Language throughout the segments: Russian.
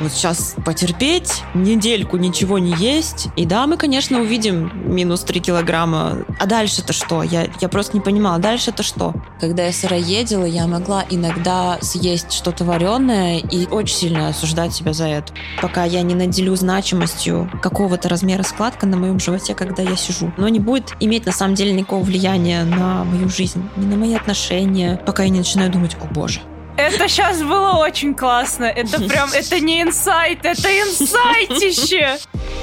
вот сейчас потерпеть, недельку ничего не есть, и да, мы, конечно, увидим минус 3 килограмма. А дальше-то что? Я, я просто не понимала, дальше-то что? Когда я сыроедила, я могла иногда съесть что-то вареное и очень сильно осуждать себя за это. Пока я не наделю значимостью какого-то размера складка на моем животе, когда я сижу. Но не будет иметь на самом деле никакого влияния на мою жизнь, ни на мои отношения, пока я не начинаю думать, о боже, это сейчас было очень классно. Это прям, это не инсайт, это инсайтище.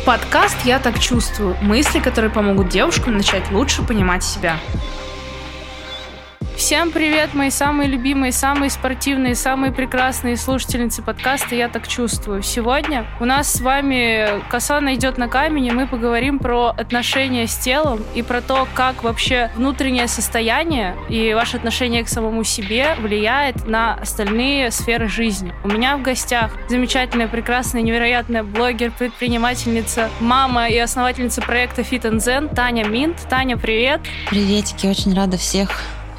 Подкаст «Я так чувствую». Мысли, которые помогут девушкам начать лучше понимать себя. Всем привет, мои самые любимые, самые спортивные, самые прекрасные слушательницы подкаста «Я так чувствую». Сегодня у нас с вами коса найдет на камень, и мы поговорим про отношения с телом и про то, как вообще внутреннее состояние и ваше отношение к самому себе влияет на остальные сферы жизни. У меня в гостях замечательная, прекрасная, невероятная блогер, предпринимательница, мама и основательница проекта Fit and Zen Таня Минт. Таня, привет! Приветики, очень рада всех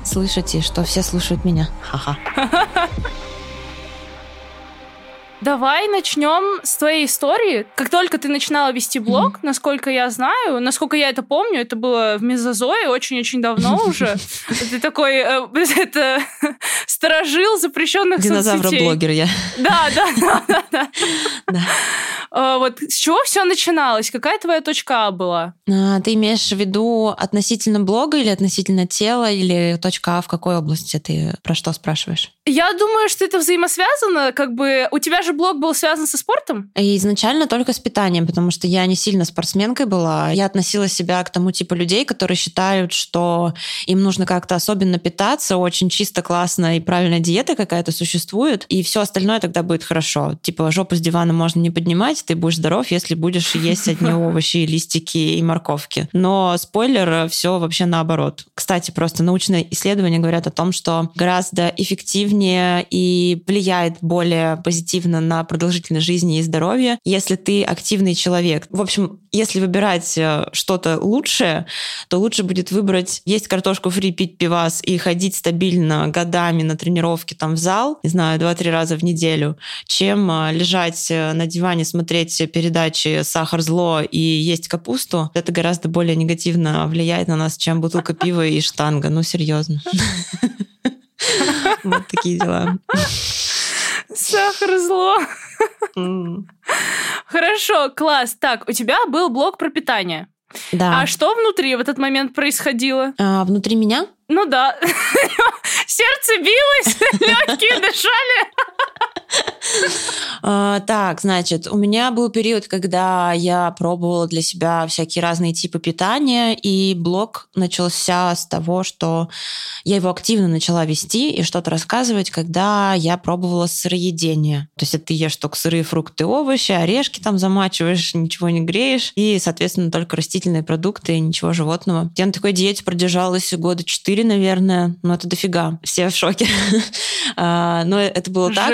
слышите, что все слушают меня. Ха-ха. Давай начнем с твоей истории. Как только ты начинала вести блог, mm-hmm. насколько я знаю, насколько я это помню, это было в Мезозое очень-очень давно уже. Ты такой, э, это сторожил запрещенных Динозавр-блогер я. Да, да, да, да. А, вот с чего все начиналось? Какая твоя точка А была? А, ты имеешь в виду относительно блога или относительно тела, или точка А в какой области ты про что спрашиваешь? Я думаю, что это взаимосвязано. Как бы у тебя же блог был связан со спортом? И изначально только с питанием, потому что я не сильно спортсменкой была. Я относила себя к тому типу людей, которые считают, что им нужно как-то особенно питаться, очень чисто, классно и правильная диета какая-то существует, и все остальное тогда будет хорошо. Типа жопу с дивана можно не поднимать, ты будешь здоров, если будешь есть одни овощи, листики и морковки. Но спойлер, все вообще наоборот. Кстати, просто научные исследования говорят о том, что гораздо эффективнее и влияет более позитивно на продолжительность жизни и здоровье, если ты активный человек. В общем, если выбирать э, что-то лучшее, то лучше будет выбрать есть картошку фри, пить пивас и ходить стабильно годами на тренировки там в зал, не знаю, два-три раза в неделю, чем э, лежать э, на диване, смотреть передачи «Сахар зло» и есть капусту. Это гораздо более негативно влияет на нас, чем бутылка пива и штанга. Ну, серьезно. Вот такие дела. Сахар зло. Хорошо, класс. Так, у тебя был блог про питание. Да. А что внутри в этот момент происходило? А, внутри меня? Ну да. Сердце билось, легкие дышали. А, так, значит, у меня был период, когда я пробовала для себя всякие разные типы питания, и блог начался с того, что я его активно начала вести и что-то рассказывать, когда я пробовала сыроедение. То есть ты ешь только сырые фрукты, овощи, орешки там замачиваешь, ничего не греешь, и, соответственно, только растительные продукты, ничего животного. Я на такой диете продержалась года четыре, наверное, но это дофига. Все в шоке. А, но это было так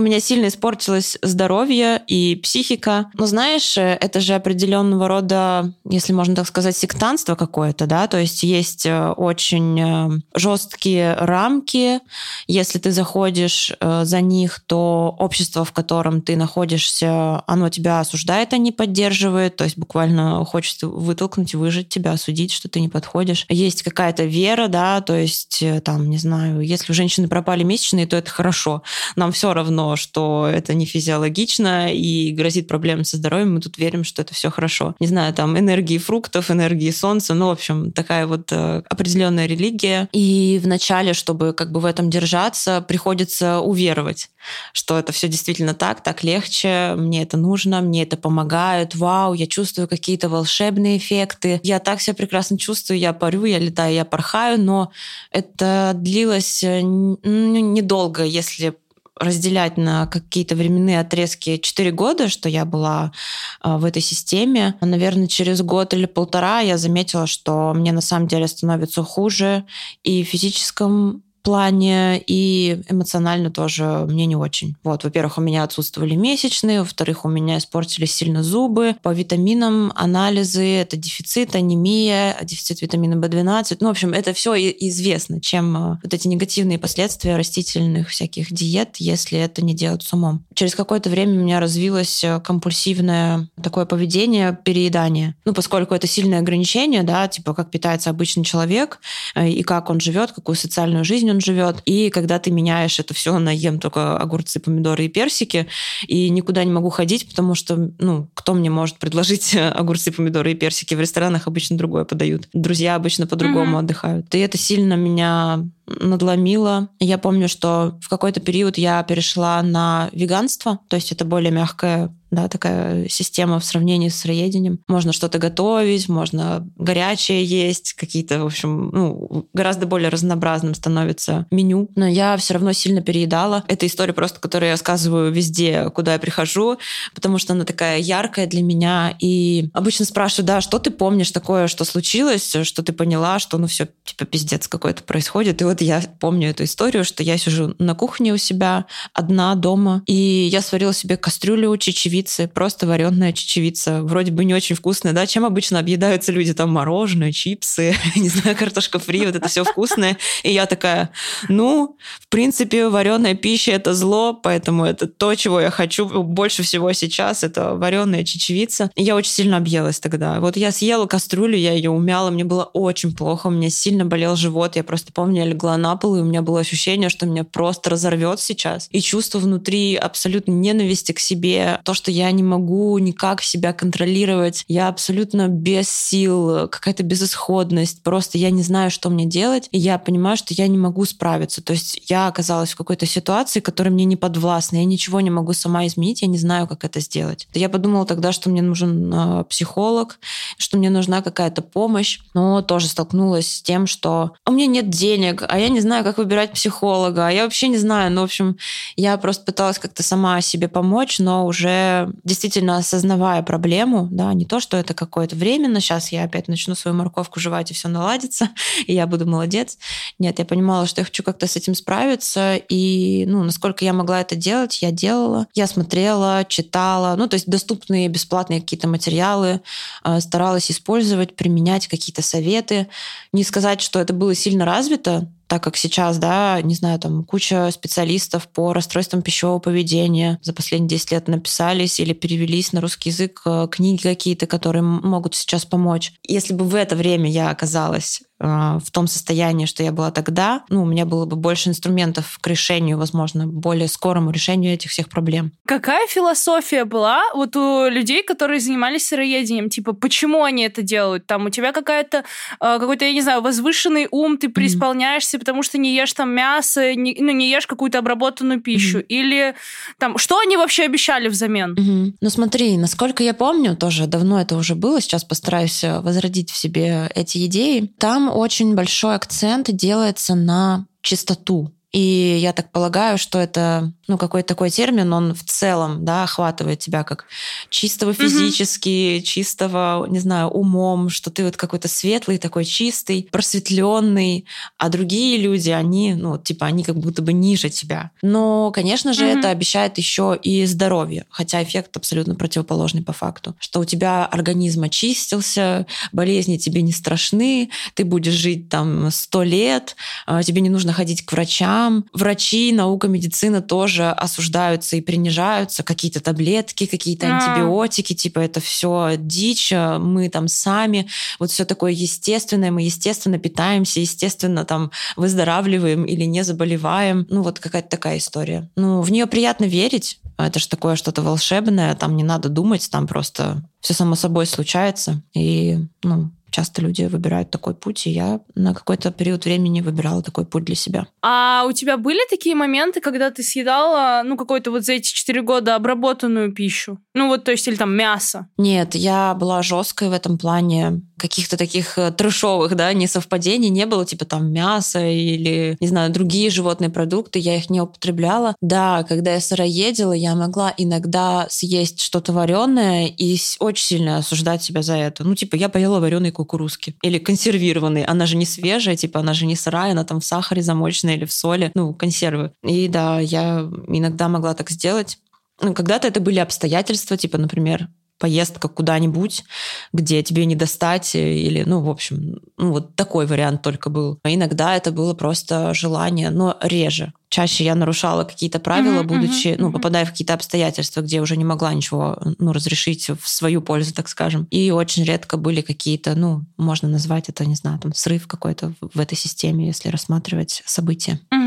у меня сильно испортилось здоровье и психика. Но знаешь, э, это же определенного рода, если можно так сказать, сектантство какое-то, да, то есть есть э, очень э, жесткие рамки. Если ты заходишь за них, то общество, в котором ты находишься, оно тебя осуждает, а не поддерживает, то есть буквально хочет вытолкнуть, выжить тебя, осудить, что ты не подходишь. Есть какая-то вера, да, то есть там, не знаю, если у женщины пропали месячные, то это хорошо. Нам все равно что это не физиологично и грозит проблемами со здоровьем, мы тут верим, что это все хорошо. Не знаю, там энергии фруктов, энергии солнца, ну, в общем, такая вот э, определенная религия. И вначале, чтобы как бы в этом держаться, приходится уверовать что это все действительно так, так легче, мне это нужно, мне это помогает, вау, я чувствую какие-то волшебные эффекты, я так себя прекрасно чувствую, я парю, я летаю, я порхаю, но это длилось э, недолго, если разделять на какие-то временные отрезки 4 года, что я была а, в этой системе. Наверное, через год или полтора я заметила, что мне на самом деле становится хуже и в физическом плане, и эмоционально тоже мне не очень. Вот, во-первых, у меня отсутствовали месячные, во-вторых, у меня испортились сильно зубы. По витаминам анализы, это дефицит, анемия, дефицит витамина В12. Ну, в общем, это все известно, чем э, вот эти негативные последствия растительных всяких диет, если это не делать с умом. Через какое-то время у меня развилось э, компульсивное такое поведение, переедание. Ну, поскольку это сильное ограничение, да, типа как питается обычный человек, э, и как он живет, какую социальную жизнь он живет. И когда ты меняешь это все на ем только огурцы, помидоры и персики, и никуда не могу ходить, потому что, ну, кто мне может предложить огурцы, помидоры и персики? В ресторанах обычно другое подают. Друзья обычно по-другому mm-hmm. отдыхают. И это сильно меня надломило. Я помню, что в какой-то период я перешла на веганство, то есть это более мягкое да, такая система в сравнении с сыроедением. Можно что-то готовить, можно горячее есть, какие-то, в общем, ну, гораздо более разнообразным становится меню. Но я все равно сильно переедала. Это история просто, которую я рассказываю везде, куда я прихожу, потому что она такая яркая для меня. И обычно спрашиваю, да, что ты помнишь такое, что случилось, что ты поняла, что ну все, типа, пиздец какой-то происходит. И вот я помню эту историю, что я сижу на кухне у себя одна дома, и я сварила себе кастрюлю чечевицы чечевицы, просто вареная чечевица. Вроде бы не очень вкусная, да? Чем обычно объедаются люди? Там мороженое, чипсы, не знаю, картошка фри, вот это все вкусное. И я такая, ну, в принципе, вареная пища – это зло, поэтому это то, чего я хочу больше всего сейчас, это вареная чечевица. И я очень сильно объелась тогда. Вот я съела кастрюлю, я ее умяла, мне было очень плохо, у меня сильно болел живот. Я просто помню, я легла на пол, и у меня было ощущение, что меня просто разорвет сейчас. И чувство внутри абсолютно ненависти к себе, то, что что я не могу никак себя контролировать, я абсолютно без сил, какая-то безысходность, просто я не знаю, что мне делать, и я понимаю, что я не могу справиться. То есть я оказалась в какой-то ситуации, которая мне не подвластна, я ничего не могу сама изменить, я не знаю, как это сделать. Я подумала тогда, что мне нужен э, психолог, что мне нужна какая-то помощь, но тоже столкнулась с тем, что у меня нет денег, а я не знаю, как выбирать психолога, а я вообще не знаю. Ну, в общем, я просто пыталась как-то сама себе помочь, но уже действительно осознавая проблему, да, не то, что это какое-то временно, сейчас я опять начну свою морковку жевать и все наладится, и я буду молодец. Нет, я понимала, что я хочу как-то с этим справиться, и, ну, насколько я могла это делать, я делала. Я смотрела, читала, ну, то есть доступные бесплатные какие-то материалы, э, старалась использовать, применять какие-то советы. Не сказать, что это было сильно развито, так как сейчас, да, не знаю, там куча специалистов по расстройствам пищевого поведения за последние 10 лет написались или перевелись на русский язык э, книги какие-то, которые могут сейчас помочь. Если бы в это время я оказалась в том состоянии, что я была тогда, ну, у меня было бы больше инструментов к решению, возможно, более скорому решению этих всех проблем. Какая философия была вот у людей, которые занимались сыроедением? Типа, почему они это делают? Там у тебя какая-то, а, какой-то, я не знаю, возвышенный ум, ты преисполняешься, mm-hmm. потому что не ешь там мясо, не, ну, не ешь какую-то обработанную пищу. Mm-hmm. Или там, что они вообще обещали взамен? Mm-hmm. Ну, смотри, насколько я помню, тоже давно это уже было, сейчас постараюсь э, возродить в себе эти идеи. Там очень большой акцент делается на чистоту. И я так полагаю, что это ну, какой-то такой термин, он в целом, да, охватывает тебя как чистого физически, mm-hmm. чистого, не знаю, умом, что ты вот какой-то светлый, такой чистый, просветленный, а другие люди, они, ну, типа, они как будто бы ниже тебя. Но, конечно же, mm-hmm. это обещает еще и здоровье, хотя эффект абсолютно противоположный по факту, что у тебя организм очистился, болезни тебе не страшны, ты будешь жить там сто лет, а, тебе не нужно ходить к врачам. Врачи, наука, медицина тоже тоже осуждаются и принижаются, какие-то таблетки, какие-то а. антибиотики, типа это все дичь, э, мы там сами, вот все такое естественное, мы естественно питаемся, естественно там выздоравливаем или не заболеваем. Ну вот какая-то такая история. Ну, в нее приятно верить, это же такое что-то волшебное, там не надо думать, там просто все само собой случается. И, ну, часто люди выбирают такой путь, и я на какой-то период времени выбирала такой путь для себя. А у тебя были такие моменты, когда ты съедала, ну, какой-то вот за эти четыре года обработанную пищу? Ну, вот, то есть, или там мясо? Нет, я была жесткой в этом плане. Каких-то таких э, трешовых, да, несовпадений не было, типа там мясо или, не знаю, другие животные продукты, я их не употребляла. Да, когда я сыроедила, я могла иногда съесть что-то вареное и очень сильно осуждать себя за это. Ну, типа, я поела вареный кукурузки. Или консервированной. Она же не свежая, типа она же не сырая, она там в сахаре замочена или в соли. Ну, консервы. И да, я иногда могла так сделать. Ну, когда-то это были обстоятельства, типа, например, поездка куда-нибудь, где тебе не достать, э, или, ну, в общем, ну, вот такой вариант только был. А иногда это было просто желание, но реже. Чаще я нарушала какие-то правила, mm-hmm, будучи, mm-hmm, ну, попадая в какие-то обстоятельства, где уже не могла ничего, ну, разрешить в свою пользу, так скажем. И очень редко были какие-то, ну, можно назвать это, не знаю, там, срыв какой-то в этой системе, если рассматривать события. Mm-hmm.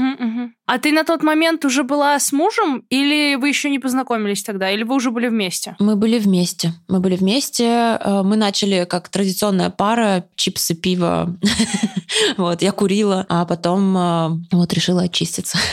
А ты на тот момент уже была с мужем, или вы еще не познакомились тогда, или вы уже были вместе? Мы были вместе. Мы были вместе. Э, мы начали как традиционная пара, чипсы, пиво. Вот, я курила, а потом э, вот решила очиститься.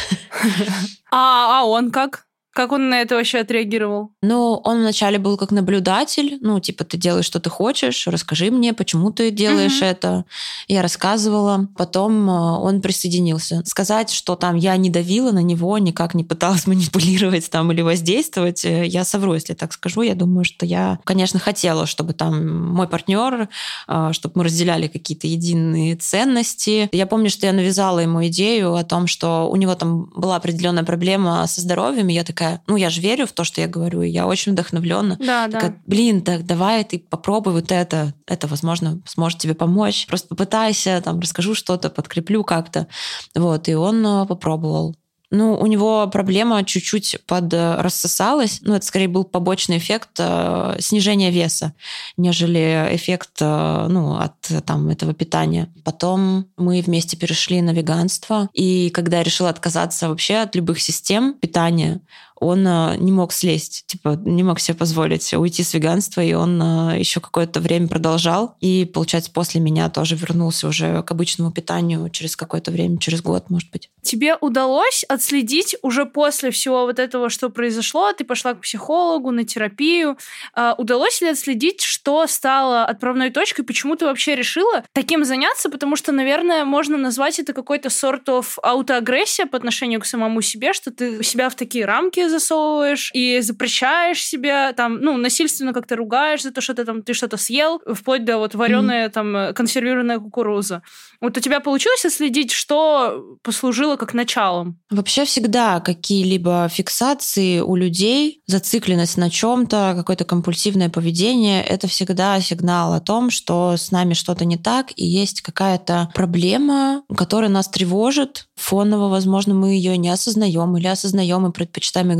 А, а он как? Как он на это вообще отреагировал? Ну, он вначале был как наблюдатель. Ну, типа, ты делаешь, что ты хочешь, расскажи мне, почему ты делаешь mm-hmm. это. Я рассказывала. Потом э, он присоединился. Сказать, что там я не давила на него, никак не пыталась манипулировать там или воздействовать, э, я совру, если так скажу. Я думаю, что я, конечно, хотела, чтобы там мой партнер, э, чтобы мы разделяли какие-то единые ценности. Я помню, что я навязала ему идею о том, что у него там была определенная проблема со здоровьем, и я такая, такая, ну, я же верю в то, что я говорю, и я очень вдохновлена. Да, такая, да. Блин, так давай ты попробуй вот это, это, возможно, сможет тебе помочь. Просто попытайся, там, расскажу что-то, подкреплю как-то. Вот, и он э, попробовал. Ну, у него проблема чуть-чуть под рассосалась. Ну, это скорее был побочный эффект э, снижения веса, нежели эффект э, ну, от там, этого питания. Потом мы вместе перешли на веганство. И когда я решила отказаться вообще от любых систем питания, он а, не мог слезть, типа не мог себе позволить уйти с веганства, и он а, еще какое-то время продолжал. И, получается, после меня тоже вернулся уже к обычному питанию через какое-то время, через год, может быть. Тебе удалось отследить уже после всего вот этого, что произошло, ты пошла к психологу, на терапию, а, удалось ли отследить, что стало отправной точкой, почему ты вообще решила таким заняться, потому что, наверное, можно назвать это какой-то сорт of аутоагрессия по отношению к самому себе, что ты себя в такие рамки засовываешь и запрещаешь себе, там, ну, насильственно как-то ругаешь за то, что ты там, ты что-то съел, вплоть до вот вареная, mm-hmm. там, консервированная кукуруза. Вот у тебя получилось отследить, что послужило как началом? Вообще всегда какие-либо фиксации у людей, зацикленность на чем-то, какое-то компульсивное поведение, это всегда сигнал о том, что с нами что-то не так, и есть какая-то проблема, которая нас тревожит. Фоново, возможно, мы ее не осознаем или осознаем и предпочитаем игнорировать,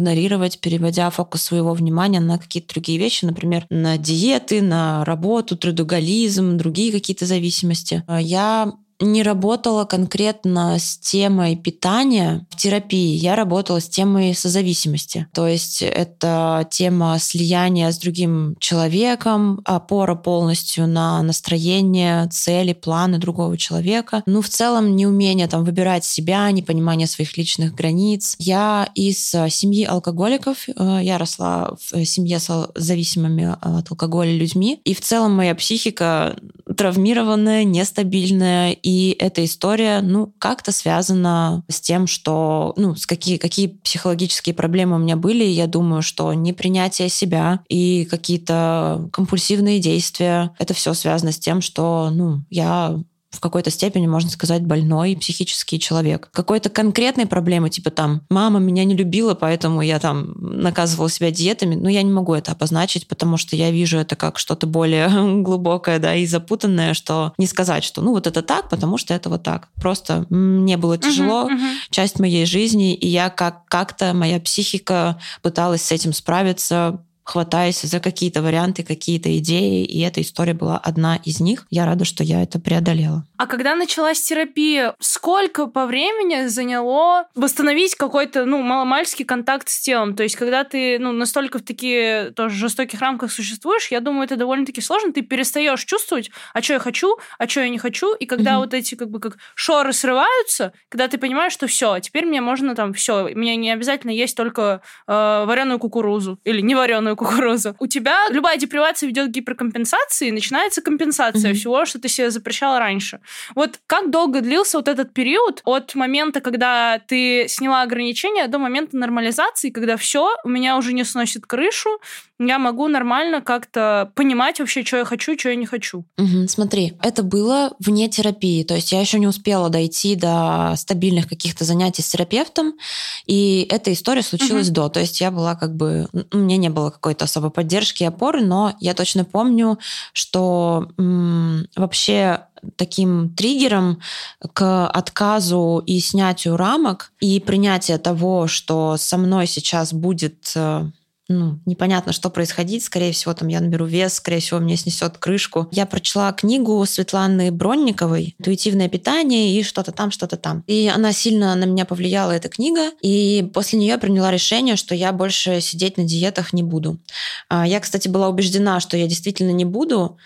переводя фокус своего внимания на какие-то другие вещи, например, на диеты, на работу, трудоголизм, другие какие-то зависимости. Я не работала конкретно с темой питания в терапии. Я работала с темой созависимости. То есть это тема слияния с другим человеком, опора полностью на настроение, цели, планы другого человека. Ну, в целом, неумение там выбирать себя, непонимание своих личных границ. Я из семьи алкоголиков. Э, я росла в семье с зависимыми от алкоголя людьми. И в целом моя психика травмированная, нестабильная и эта история, ну, как-то связана с тем, что, ну, с какие, какие психологические проблемы у меня были. Я думаю, что непринятие себя и какие-то компульсивные действия, это все связано с тем, что, ну, я в какой-то степени, можно сказать, больной психический человек. Какой-то конкретной проблемы, типа там, мама меня не любила, поэтому я там наказывала себя диетами, но я не могу это обозначить, потому что я вижу это как что-то более глубокое, да, и запутанное, что не сказать, что ну вот это так, потому что это вот так. Просто мне было тяжело, uh-huh, uh-huh. часть моей жизни, и я как как-то моя психика пыталась с этим справиться, хватаясь за какие-то варианты, какие-то идеи, и эта история была одна из них. Я рада, что я это преодолела. А когда началась терапия, сколько по времени заняло восстановить какой-то, ну, маломальский контакт с телом? То есть, когда ты, ну, настолько в такие тоже жестоких рамках существуешь, я думаю, это довольно-таки сложно. Ты перестаешь чувствовать, а что я хочу, а что я не хочу. И когда mm-hmm. вот эти, как бы, как шоры срываются, когда ты понимаешь, что все, теперь мне можно там все, мне не обязательно есть только э, вареную кукурузу или не вареную кукурузу. У тебя любая депривация ведет к гиперкомпенсации, и начинается компенсация mm-hmm. всего, что ты себе запрещала раньше. Вот как долго длился вот этот период от момента, когда ты сняла ограничения, до момента нормализации, когда все, у меня уже не сносит крышу, я могу нормально как-то понимать вообще, что я хочу, что я не хочу. Угу, смотри, это было вне терапии, то есть я еще не успела дойти до стабильных каких-то занятий с терапевтом, и эта история случилась угу. до, то есть я была как бы, у меня не было какой-то особой поддержки и опоры, но я точно помню, что м- вообще таким триггером к отказу и снятию рамок и принятие того, что со мной сейчас будет э, ну, непонятно, что происходить. Скорее всего, там я наберу вес, скорее всего, мне снесет крышку. Я прочла книгу Светланы Бронниковой «Интуитивное питание» и что-то там, что-то там. И она сильно на меня повлияла, эта книга. И после нее приняла решение, что я больше сидеть на диетах не буду. А, я, кстати, была убеждена, что я действительно не буду,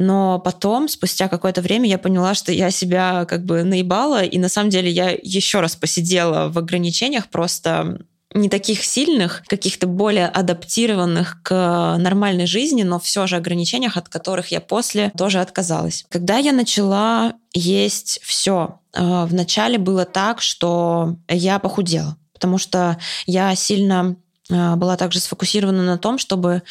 но потом, спустя какое-то время, я поняла, что я себя как бы наебала, и на самом деле я еще раз посидела в ограничениях, просто не таких сильных, каких-то более адаптированных к нормальной жизни, но все же ограничениях, от которых я после тоже отказалась. Когда я начала есть все, э, вначале было так, что я похудела, потому что я сильно была также сфокусирована на том, чтобы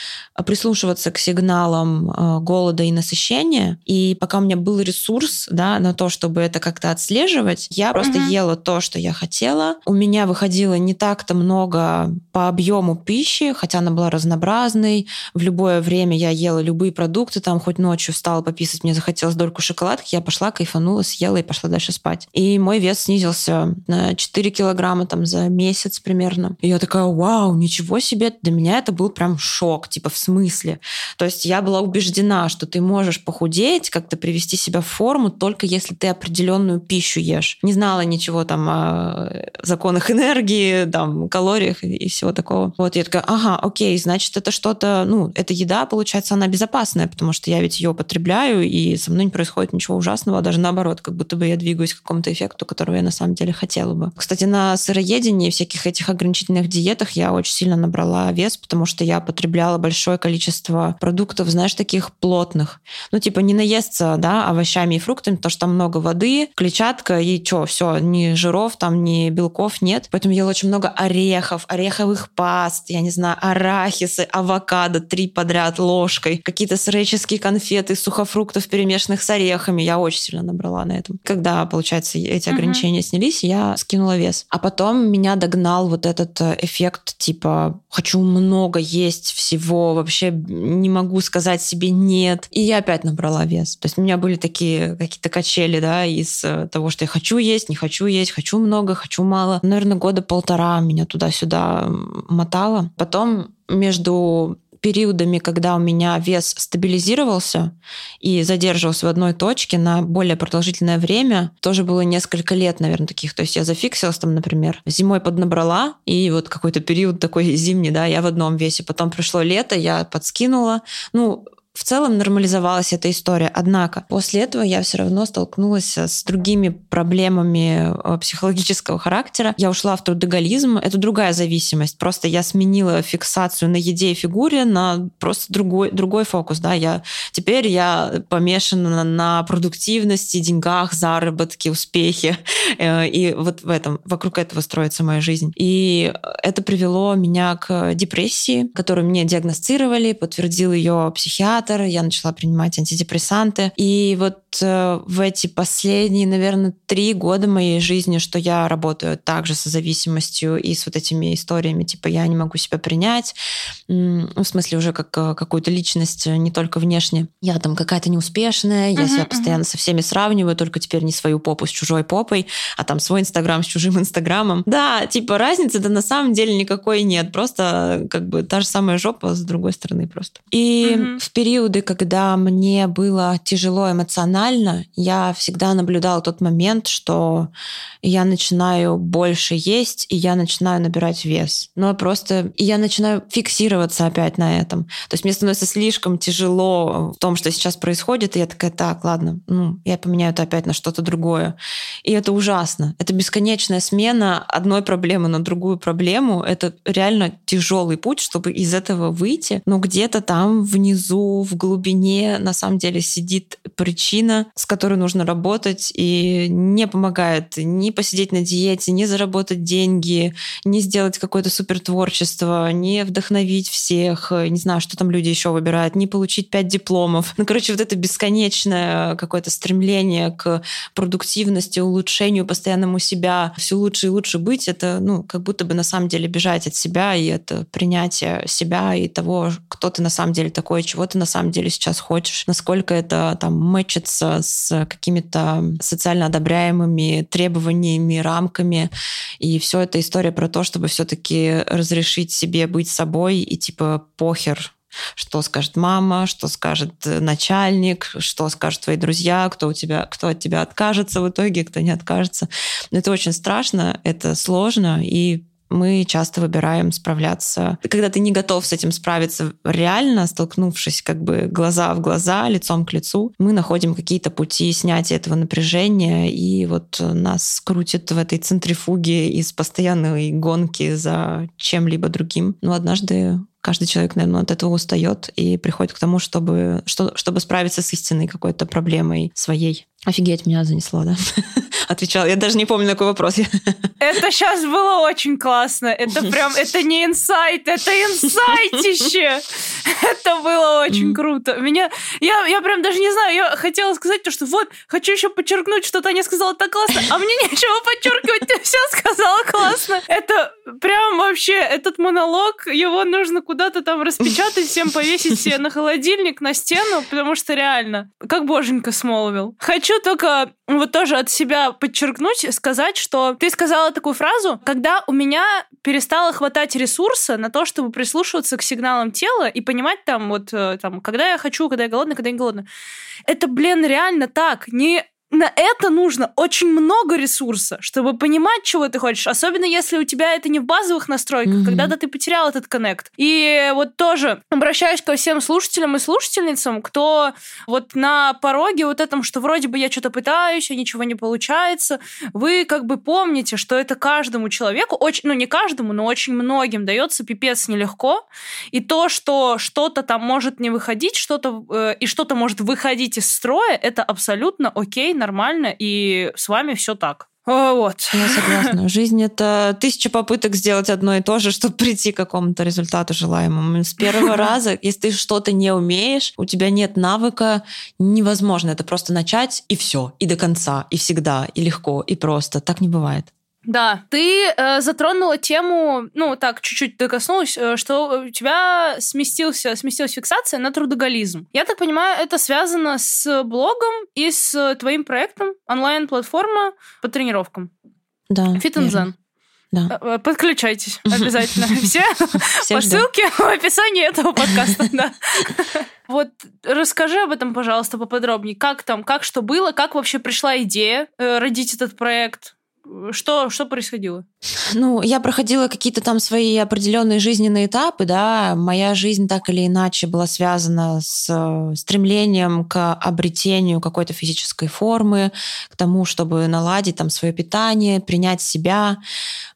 прислушиваться к сигналам а, голода и насыщения. И пока у меня был ресурс да, на то, чтобы это как-то отслеживать, я просто угу. ела то, что я хотела. У меня выходило не так-то много по объему пищи, хотя она была разнообразной. В любое время я ела любые продукты, там хоть ночью встала пописать, мне захотелось дольку шоколадки, я пошла, кайфанула, съела и пошла дальше спать. И мой вес снизился на 4 килограмма там за месяц примерно. И я такая, вау, ничего себе, для меня это был прям шок, типа в смысле. То есть я была убеждена, что ты можешь похудеть, как-то привести себя в форму, только если ты определенную пищу ешь. Не знала ничего там о законах энергии, там, калориях и всего такого. Вот я такая, ага, окей, значит, это что-то, ну, эта еда, получается, она безопасная, потому что я ведь ее потребляю, и со мной не происходит ничего ужасного, а даже наоборот, как будто бы я двигаюсь к какому-то эффекту, которого я на самом деле хотела бы. Кстати, на сыроедении, всяких этих ограничительных диетах я очень сильно набрала вес, потому что я потребляла большое количество продуктов, знаешь, таких плотных. Ну, типа не наесться, да, овощами и фруктами, потому что там много воды, клетчатка и что, все, ни жиров, там ни белков нет. Поэтому ела очень много орехов, ореховых паст, я не знаю, арахисы, авокадо, три подряд ложкой, какие-то сыреческие конфеты, сухофруктов, перемешанных с орехами. Я очень сильно набрала на этом. Когда, получается, эти ограничения снялись, я скинула вес. А потом меня догнал вот этот э, эффект типа типа хочу много есть всего, вообще не могу сказать себе нет. И я опять набрала вес. То есть у меня были такие какие-то качели, да, из э, того, что я хочу есть, не хочу есть, хочу много, хочу мало. Наверное, года полтора меня туда-сюда мотало. Потом между периодами, когда у меня вес стабилизировался и задерживался в одной точке на более продолжительное время, тоже было несколько лет, наверное, таких. То есть я зафиксилась там, например, зимой поднабрала, и вот какой-то период такой зимний, да, я в одном весе. Потом пришло лето, я подскинула. Ну, в целом нормализовалась эта история. Однако после этого я все равно столкнулась с другими проблемами э, психологического характера. Я ушла в трудоголизм. Это другая зависимость. Просто я сменила фиксацию на еде и фигуре на просто другой, другой фокус. Да? Я, теперь я помешана на, на продуктивности, деньгах, заработке, успехе. Э, и вот в этом, вокруг этого строится моя жизнь. И это привело меня к депрессии, которую мне диагностировали, подтвердил ее психиатр, психиатр, я начала принимать антидепрессанты. И вот э, в эти последние, наверное, три года моей жизни, что я работаю также со зависимостью и с вот этими историями, типа я не могу себя принять, ну, в смысле уже как э, какую-то личность, э, не только внешне. Я там какая-то неуспешная, я uh-huh, себя постоянно uh-huh. со всеми сравниваю, только теперь не свою попу с чужой попой, а там свой инстаграм с чужим инстаграмом. Да, типа разницы-то на самом деле никакой нет, просто как бы та же самая жопа с другой стороны просто. И uh-huh. в период периоды, когда мне было тяжело эмоционально, я всегда наблюдала тот момент, что я начинаю больше есть, и я начинаю набирать вес. Но просто и я начинаю фиксироваться опять на этом. То есть мне становится слишком тяжело в том, что сейчас происходит, и я такая, так, ладно, ну, я поменяю это опять на что-то другое. И это ужасно. Это бесконечная смена одной проблемы на другую проблему. Это реально тяжелый путь, чтобы из этого выйти. Но где-то там внизу, в глубине, на самом деле сидит причина, с которой нужно работать, и не помогает ни посидеть на диете, ни заработать деньги, ни сделать какое-то супер творчество, не вдохновить всех, не знаю, что там люди еще выбирают, не получить пять дипломов. Ну, короче, вот это бесконечное какое-то стремление к продуктивности, улучшению, постоянному себя, все лучше и лучше быть, это, ну, как будто бы на самом деле бежать от себя, и это принятие себя и того, кто ты на самом деле такой, чего ты на самом деле сейчас хочешь, насколько это там мэчится с какими-то социально одобряемыми требованиями, рамками. И все это история про то, чтобы все-таки разрешить себе быть собой и типа похер, что скажет мама, что скажет начальник, что скажут твои друзья, кто у тебя, кто от тебя откажется в итоге, кто не откажется. Это очень страшно, это сложно, и мы часто выбираем справляться. Когда ты не готов с этим справиться реально, столкнувшись как бы глаза в глаза, лицом к лицу, мы находим какие-то пути снятия этого напряжения, и вот нас крутит в этой центрифуге из постоянной гонки за чем-либо другим. Но однажды каждый человек, наверное, от этого устает и приходит к тому, чтобы, что, чтобы справиться с истинной какой-то проблемой своей. Офигеть, меня занесло, да? Отвечала. Я даже не помню, на какой вопрос. Это сейчас было очень классно. Это прям, это не инсайт, это инсайтище. Это было очень круто. Меня, я, я прям даже не знаю, я хотела сказать то, что вот, хочу еще подчеркнуть, что Таня сказала так классно, а мне нечего подчеркивать, ты все сказала классно. Это прям вообще, этот монолог, его нужно куда-то там распечатать, всем повесить себе на холодильник, на стену, потому что реально, как боженька смолвил. Хочу только вот тоже от себя подчеркнуть, сказать, что ты сказала такую фразу, когда у меня перестало хватать ресурса на то, чтобы прислушиваться к сигналам тела и понимать там вот, э, там, когда я хочу, когда я голодна, когда я не голодна. Это, блин, реально так. Не на это нужно очень много ресурса, чтобы понимать, чего ты хочешь. Особенно если у тебя это не в базовых настройках, mm-hmm. когда-то ты потерял этот коннект. И вот тоже обращаюсь ко всем слушателям и слушательницам, кто вот на пороге вот этом, что вроде бы я что-то пытаюсь, а ничего не получается. Вы как бы помните, что это каждому человеку, очень, ну не каждому, но очень многим дается пипец нелегко. И то, что что-то там может не выходить, что-то э, и что-то может выходить из строя, это абсолютно окей, нормально, и с вами все так. Вот. Я согласна. Жизнь — это тысяча попыток сделать одно и то же, чтобы прийти к какому-то результату желаемому. С первого раза, если ты что-то не умеешь, у тебя нет навыка, невозможно. Это просто начать и все, и до конца, и всегда, и легко, и просто. Так не бывает. Да, ты э, затронула тему, ну так чуть-чуть докоснулась, э, что у тебя сместился, сместилась фиксация на трудоголизм. Я так понимаю, это связано с блогом и с твоим проектом онлайн-платформа по тренировкам. Да. Fit and Zen. Да. Э, подключайтесь обязательно. Все по ссылке в описании этого подкаста. Да. Вот расскажи об этом, пожалуйста, поподробнее. Как там, как что было, как вообще пришла идея э, родить этот проект? Что, что происходило? Ну, я проходила какие-то там свои определенные жизненные этапы, да. Моя жизнь так или иначе была связана с э, стремлением к обретению какой-то физической формы, к тому, чтобы наладить там свое питание, принять себя.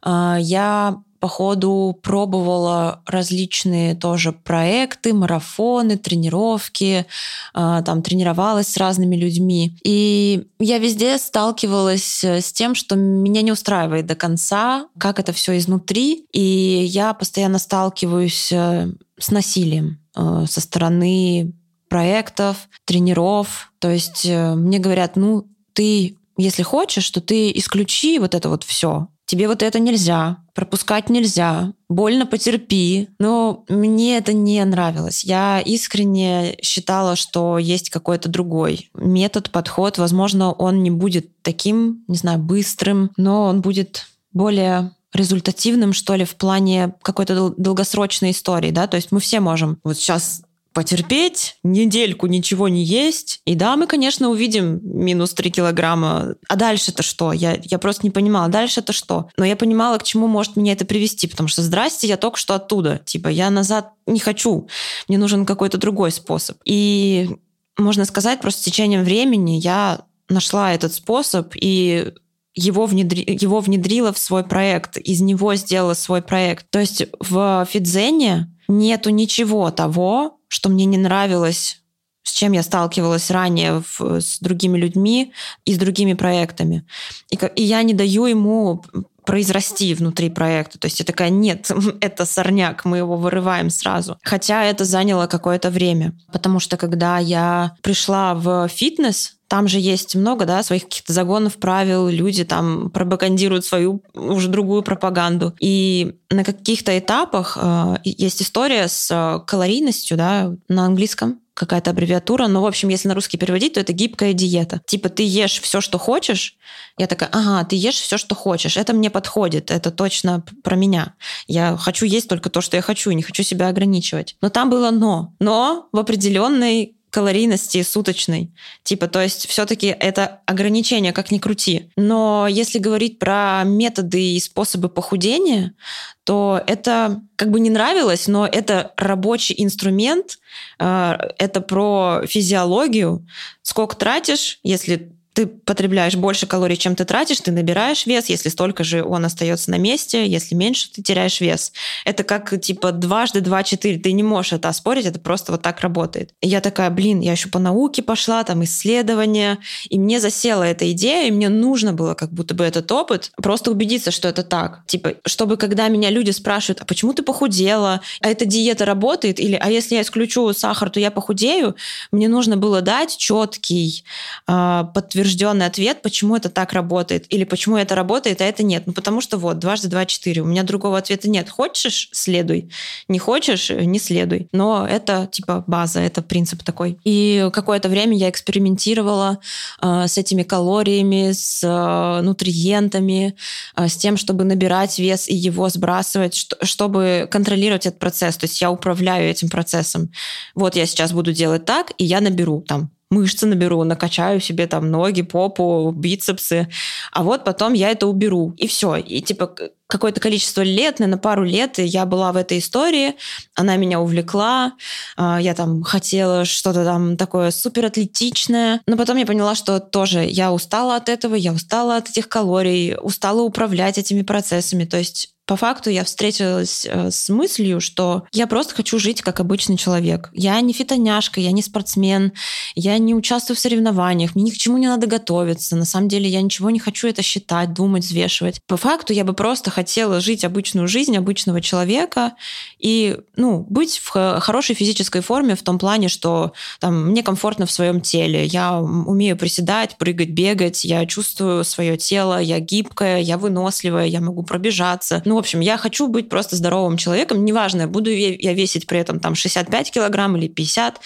А, я по ходу пробовала различные тоже проекты, марафоны, тренировки, а, там тренировалась с разными людьми. И я везде сталкивалась с тем, что меня не устраивает до конца, как это все изнутри. И я постоянно сталкиваюсь э, с насилием э, со стороны проектов, тренеров. То есть э, мне говорят, ну, ты если хочешь, то ты исключи вот это вот все тебе вот это нельзя, пропускать нельзя, больно потерпи. Но мне это не нравилось. Я искренне считала, что есть какой-то другой метод, подход. Возможно, он не будет таким, не знаю, быстрым, но он будет более результативным, что ли, в плане какой-то долгосрочной истории, да, то есть мы все можем вот сейчас потерпеть, недельку ничего не есть. И да, мы, конечно, увидим минус 3 килограмма. А дальше-то что? Я, я просто не понимала, дальше-то что? Но я понимала, к чему может меня это привести, потому что здрасте, я только что оттуда. Типа, я назад не хочу. Мне нужен какой-то другой способ. И можно сказать, просто с течением времени я нашла этот способ и его, внедри, его внедрила в свой проект, из него сделала свой проект. То есть в Фидзене нету ничего того, что мне не нравилось с чем я сталкивалась ранее в, с другими людьми и с другими проектами. И, и я не даю ему произрасти внутри проекта. То есть я такая, нет, это сорняк, мы его вырываем сразу. Хотя это заняло какое-то время. Потому что когда я пришла в фитнес, там же есть много, да, своих каких-то загонов, правил, люди там пропагандируют свою уже другую пропаганду. И на каких-то этапах э, есть история с э, калорийностью, да, на английском какая-то аббревиатура, но, в общем, если на русский переводить, то это гибкая диета. Типа ты ешь все, что хочешь. Я такая, ага, ты ешь все, что хочешь. Это мне подходит, это точно про меня. Я хочу есть только то, что я хочу, не хочу себя ограничивать. Но там было но. Но в определенной калорийности суточной. Типа, то есть все-таки это ограничение, как ни крути. Но если говорить про методы и способы похудения, то это как бы не нравилось, но это рабочий инструмент, э, это про физиологию. Сколько тратишь, если ты потребляешь больше калорий, чем ты тратишь, ты набираешь вес, если столько же он остается на месте, если меньше, ты теряешь вес. Это как типа дважды два четыре, ты не можешь это оспорить, это просто вот так работает. И я такая, блин, я еще по науке пошла, там исследования, и мне засела эта идея, и мне нужно было как будто бы этот опыт, просто убедиться, что это так. Типа, чтобы когда меня люди спрашивают, а почему ты похудела, а эта диета работает, или а если я исключу сахар, то я похудею, мне нужно было дать четкий э, подтверждение подтвержденный ответ, почему это так работает, или почему это работает, а это нет. Ну, потому что вот, дважды два четыре. У меня другого ответа нет. Хочешь — следуй. Не хочешь — не следуй. Но это типа база, это принцип такой. И какое-то время я экспериментировала э, с этими калориями, с э, нутриентами, э, с тем, чтобы набирать вес и его сбрасывать, что, чтобы контролировать этот процесс. То есть я управляю этим процессом. Вот я сейчас буду делать так, и я наберу там мышцы наберу, накачаю себе там ноги, попу, бицепсы, а вот потом я это уберу, и все. И типа какое-то количество лет, на пару лет я была в этой истории, она меня увлекла, а, я там хотела что-то там такое суператлетичное, но потом я поняла, что тоже я устала от этого, я устала от этих калорий, устала управлять этими процессами, то есть по факту я встретилась э, с мыслью, что я просто хочу жить как обычный человек. Я не фитоняшка, я не спортсмен, я не участвую в соревнованиях, мне ни к чему не надо готовиться. На самом деле я ничего не хочу это считать, думать, взвешивать. По факту я бы просто хотела жить обычную жизнь обычного человека и ну, быть в хорошей физической форме в том плане, что там, мне комфортно в своем теле, я умею приседать, прыгать, бегать, я чувствую свое тело, я гибкая, я выносливая, я могу пробежаться. Ну, общем, я хочу быть просто здоровым человеком, неважно, буду я весить при этом там 65 килограмм или 50,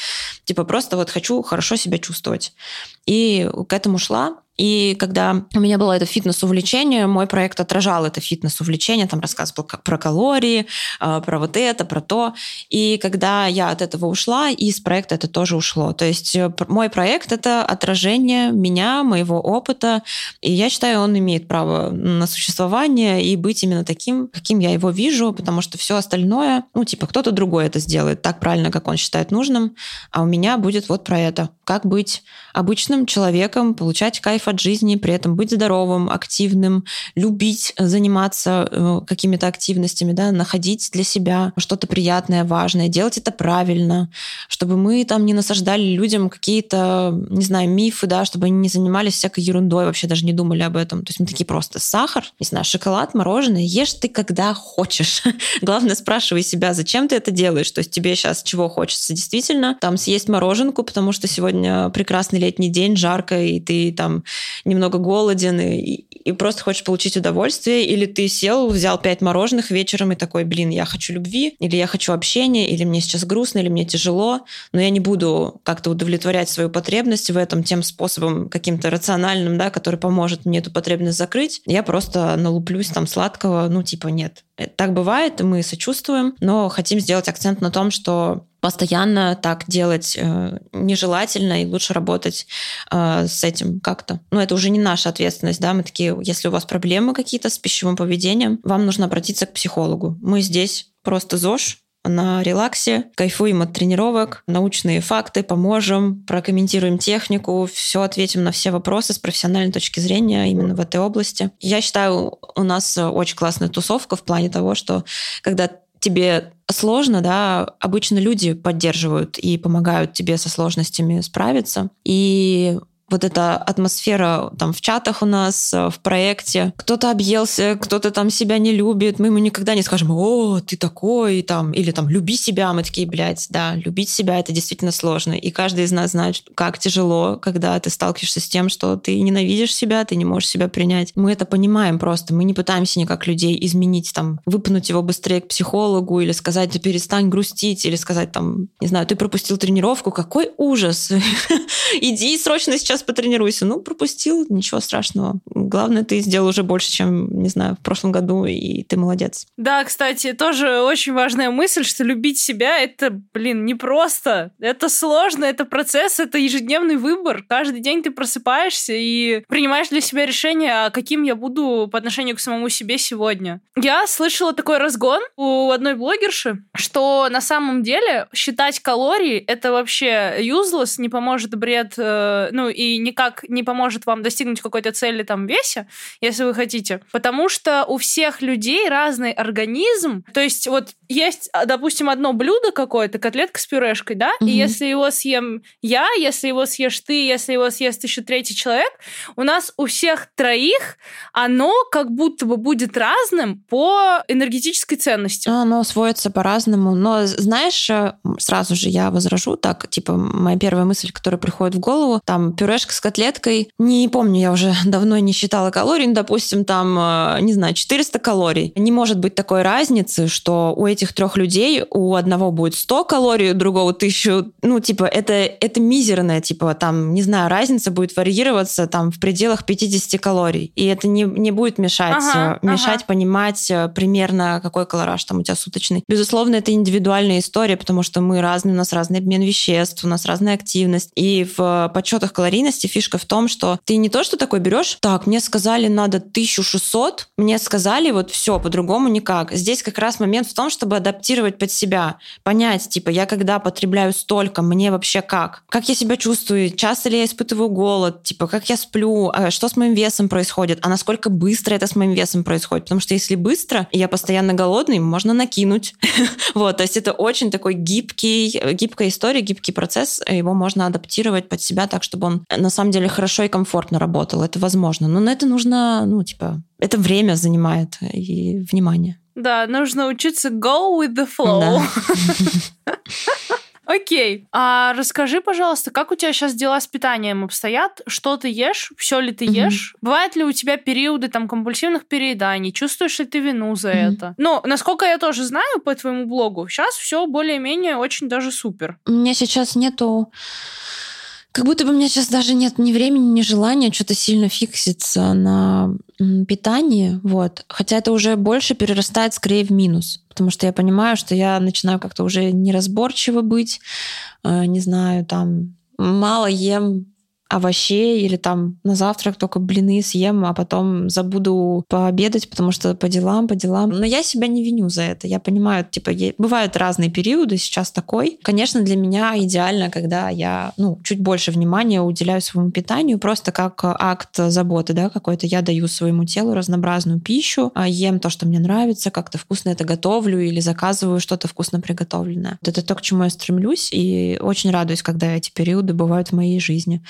типа просто вот хочу хорошо себя чувствовать. И к этому шла. И когда у меня было это фитнес-увлечение, мой проект отражал это фитнес-увлечение, там рассказывал про калории, а, про вот это, про то. И когда я от этого ушла, из проекта это тоже ушло. То есть э, мой проект — это отражение меня, моего опыта, и я считаю, он имеет право на существование и быть именно таким, каким я его вижу, потому что все остальное, ну, типа, кто-то другой это сделает так правильно, как он считает нужным, а у меня будет вот про это. Как быть обычным человеком, получать кайф кайф от жизни, при этом быть здоровым, активным, любить заниматься э, какими-то активностями, да, находить для себя что-то приятное, важное, делать это правильно, чтобы мы там не насаждали людям какие-то, не знаю, мифы, да, чтобы они не занимались всякой ерундой, вообще даже не думали об этом. То есть мы такие просто сахар, не знаю, шоколад, мороженое, ешь ты когда хочешь. Главное, спрашивай себя, зачем ты это делаешь? То есть тебе сейчас чего хочется? Действительно, там съесть мороженку, потому что сегодня прекрасный летний день, жарко, и ты там немного голоден и, и просто хочешь получить удовольствие, или ты сел, взял пять мороженых вечером и такой, блин, я хочу любви, или я хочу общения, или мне сейчас грустно, или мне тяжело, но я не буду как-то удовлетворять свою потребность в этом тем способом каким-то рациональным, да, который поможет мне эту потребность закрыть. Я просто налуплюсь там сладкого, ну типа нет. Так бывает, мы сочувствуем, но хотим сделать акцент на том, что постоянно так делать э, нежелательно, и лучше работать э, с этим как-то. Но это уже не наша ответственность, да, мы такие, если у вас проблемы какие-то с пищевым поведением, вам нужно обратиться к психологу. Мы здесь просто ЗОЖ, на релаксе, кайфуем от тренировок, научные факты, поможем, прокомментируем технику, все ответим на все вопросы с профессиональной точки зрения именно в этой области. Я считаю, у нас очень классная тусовка в плане того, что когда тебе сложно, да, обычно люди поддерживают и помогают тебе со сложностями справиться. И вот эта атмосфера там в чатах у нас, э, в проекте. Кто-то объелся, кто-то там себя не любит. Мы ему никогда не скажем, о, ты такой, там, или там, люби себя. Мы такие, блядь, да, любить себя — это действительно сложно. И каждый из нас знает, как тяжело, когда ты сталкиваешься с тем, что ты ненавидишь себя, ты не можешь себя принять. Мы это понимаем просто. Мы не пытаемся никак людей изменить, там, выпнуть его быстрее к психологу или сказать, ты перестань грустить, или сказать, там, не знаю, ты пропустил тренировку, какой ужас. Иди срочно сейчас сейчас потренируйся. Ну, пропустил, ничего страшного. Главное, ты сделал уже больше, чем, не знаю, в прошлом году, и ты молодец. Да, кстати, тоже очень важная мысль, что любить себя — это, блин, непросто. Это сложно, это процесс, это ежедневный выбор. Каждый день ты просыпаешься и принимаешь для себя решение, а каким я буду по отношению к самому себе сегодня. Я слышала такой разгон у одной блогерши, что на самом деле считать калории — это вообще useless, не поможет бред, э, ну, и и никак не поможет вам достигнуть какой-то цели там весе, если вы хотите. Потому что у всех людей разный организм. То есть вот есть, допустим, одно блюдо какое-то, котлетка с пюрешкой, да, угу. и если его съем я, если его съешь ты, если его съест еще третий человек, у нас у всех троих оно как будто бы будет разным по энергетической ценности. Оно освоится по-разному. Но знаешь, э, сразу же я возражу так, типа, моя первая мысль, которая приходит в голову, там пюрешка с котлеткой, не помню, я уже давно не считала калорий, ну, допустим, там, э, не знаю, 400 калорий. Не может быть такой разницы, что у этих трех людей у одного будет 100 калорий, у другого 1000. Ну, типа, это, это мизерная, типа, там, не знаю, разница будет варьироваться там в пределах 50 калорий. И это не, не будет мешать, ага, э, мешать ага. понимать э, примерно, какой колораж там у тебя суточный. Безусловно, это индивидуальная история, потому что мы разные, у нас разный обмен веществ, у нас разная активность. И в подсчетах калорийности фишка в том, что ты не то, что такой берешь, так, мне сказали, надо 1600, мне сказали, вот все, по-другому никак. Здесь как раз момент в том, что чтобы адаптировать под себя, понять, типа, я когда потребляю столько, мне вообще как? Как я себя чувствую? Часто ли я испытываю голод? Типа, как я сплю? А что с моим весом происходит? А насколько быстро это с моим весом происходит? Потому что если быстро, я постоянно голодный, можно накинуть. вот, то есть это очень такой гибкий, гибкая история, гибкий процесс. Его можно адаптировать под себя так, чтобы он на самом деле хорошо и комфортно работал. Это возможно. Но на это нужно, ну, типа, это время занимает и внимание. Да, нужно учиться go with the flow. Окей. А расскажи, пожалуйста, как у тебя сейчас дела с питанием обстоят? Что ты ешь? Все ли ты ешь? Бывают ли у тебя периоды там компульсивных перееданий? Чувствуешь ли ты вину за это? Ну, насколько я тоже знаю по твоему блогу, сейчас все более-менее очень даже супер. У меня сейчас нету как будто бы у меня сейчас даже нет ни времени, ни желания что-то сильно фикситься на питании. Вот. Хотя это уже больше перерастает скорее в минус. Потому что я понимаю, что я начинаю как-то уже неразборчиво быть. Э, не знаю, там мало ем овощей или там на завтрак только блины съем, а потом забуду пообедать, потому что по делам, по делам. Но я себя не виню за это. Я понимаю, типа, бывают разные периоды, сейчас такой. Конечно, для меня идеально, когда я, ну, чуть больше внимания уделяю своему питанию, просто как акт заботы, да, какой-то. Я даю своему телу разнообразную пищу, а ем то, что мне нравится, как-то вкусно это готовлю или заказываю что-то вкусно приготовленное. Вот это то, к чему я стремлюсь, и очень радуюсь, когда эти периоды бывают в моей жизни.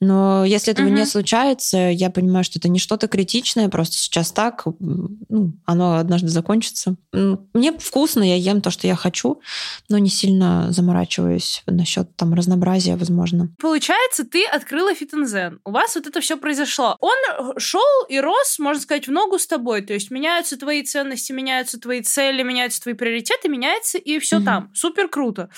Но если этого угу. не случается, я понимаю, что это не что-то критичное, просто сейчас так, ну, оно однажды закончится. Мне вкусно, я ем то, что я хочу, но не сильно заморачиваюсь насчет там разнообразия, возможно. Получается, ты открыла фитнезен. У вас вот это все произошло. Он шел и рос, можно сказать, в ногу с тобой. То есть меняются твои ценности, меняются твои цели, меняются твои приоритеты, меняется и все угу. там. Супер круто.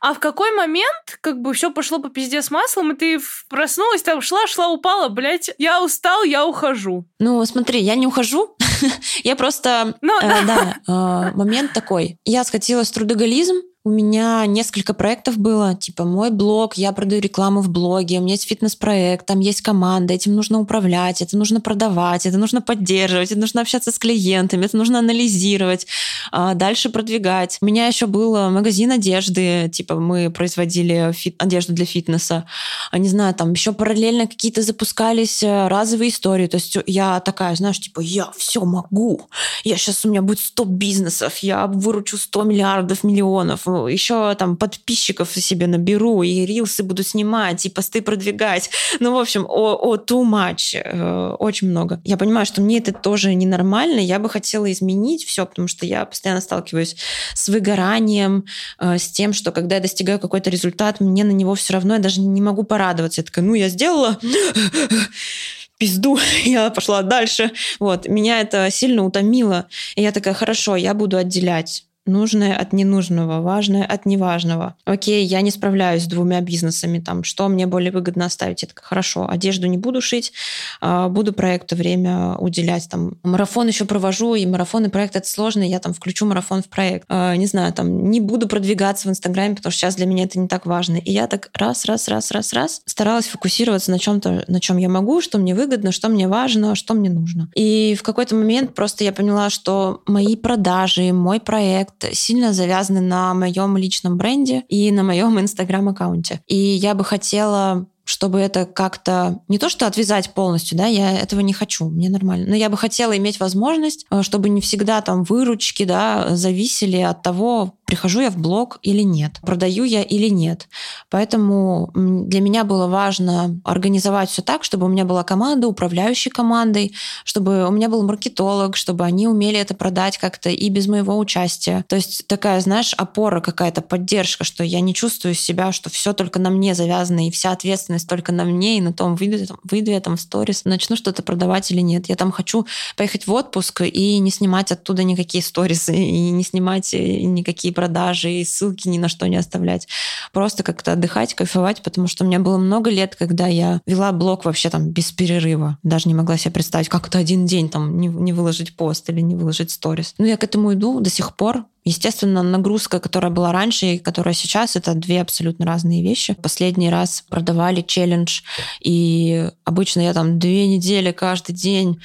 А в какой момент как бы все пошло по пизде с маслом, и ты проснулась проснулась, там шла, шла, упала, блядь, я устал, я ухожу. Ну, смотри, я не ухожу, я просто, ну, э, да, э, момент такой. Я скатилась в трудоголизм, У меня несколько проектов было, типа мой блог, я продаю рекламу в блоге, у меня есть фитнес-проект, там есть команда, этим нужно управлять, это нужно продавать, это нужно поддерживать, это нужно общаться с клиентами, это нужно анализировать, а, дальше продвигать. У меня еще был магазин одежды, типа мы производили фит- одежду для фитнеса. А, не знаю, там еще параллельно какие-то запускались э, разовые истории. То есть я такая, знаешь, типа, я все могу. Я сейчас у меня будет 100 бизнесов, я выручу 100 миллиардов, миллионов еще там подписчиков себе наберу, и рилсы буду снимать, и посты продвигать. Ну, в общем, о, о too much, э, очень много. Я понимаю, что мне это тоже ненормально, я бы хотела изменить все, потому что я постоянно сталкиваюсь с выгоранием, э, с тем, что когда я достигаю какой-то результат, мне на него все равно, я даже не могу порадоваться. Я такая, ну, я сделала, пизду, я пошла дальше. Вот, меня это сильно утомило. И я такая, хорошо, я буду отделять нужное от ненужного, важное от неважного. Окей, я не справляюсь с двумя бизнесами, там, что мне более выгодно оставить? Это хорошо, одежду не буду шить, а, буду проекту время уделять. Там, марафон еще провожу, и марафон и проект это сложно, я там включу марафон в проект. А, не знаю, там, не буду продвигаться в Инстаграме, потому что сейчас для меня это не так важно. И я так раз, раз, раз, раз, раз старалась фокусироваться на чем-то, на чем я могу, что мне выгодно, что мне важно, что мне нужно. И в какой-то момент просто я поняла, что мои продажи, мой проект, сильно завязаны на моем личном бренде и на моем инстаграм-аккаунте. И я бы хотела чтобы это как-то не то что отвязать полностью, да, я этого не хочу, мне нормально, но я бы хотела иметь возможность, э, чтобы не всегда там выручки, да, зависели от того, прихожу я в блог или нет, продаю я или нет. Поэтому для меня было важно организовать все так, чтобы у меня была команда, управляющей командой, чтобы у меня был маркетолог, чтобы они умели это продать как-то и без моего участия. То есть такая, знаешь, опора какая-то, поддержка, что я не чувствую себя, что все только на мне завязано, и вся ответственность только на мне, и на том, выйду, выйду я там в сторис, начну что-то продавать или нет. Я там хочу поехать в отпуск и не снимать оттуда никакие сторисы, и не снимать э, никакие продажи и ссылки ни на что не оставлять. Просто как-то отдыхать, кайфовать, потому что у меня было много лет, когда я вела блог вообще там без перерыва. Даже не могла себе представить, как это один день там не, не выложить пост или не выложить сторис. Но я к этому иду до сих пор. Естественно, нагрузка, которая была раньше и которая сейчас, это две абсолютно разные вещи. Последний раз продавали челлендж, и обычно я там две недели каждый день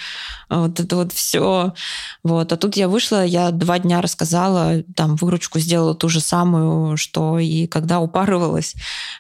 вот это вот все. Вот. А тут я вышла, я два дня рассказала, там выручку сделала ту же самую, что и когда упарывалась.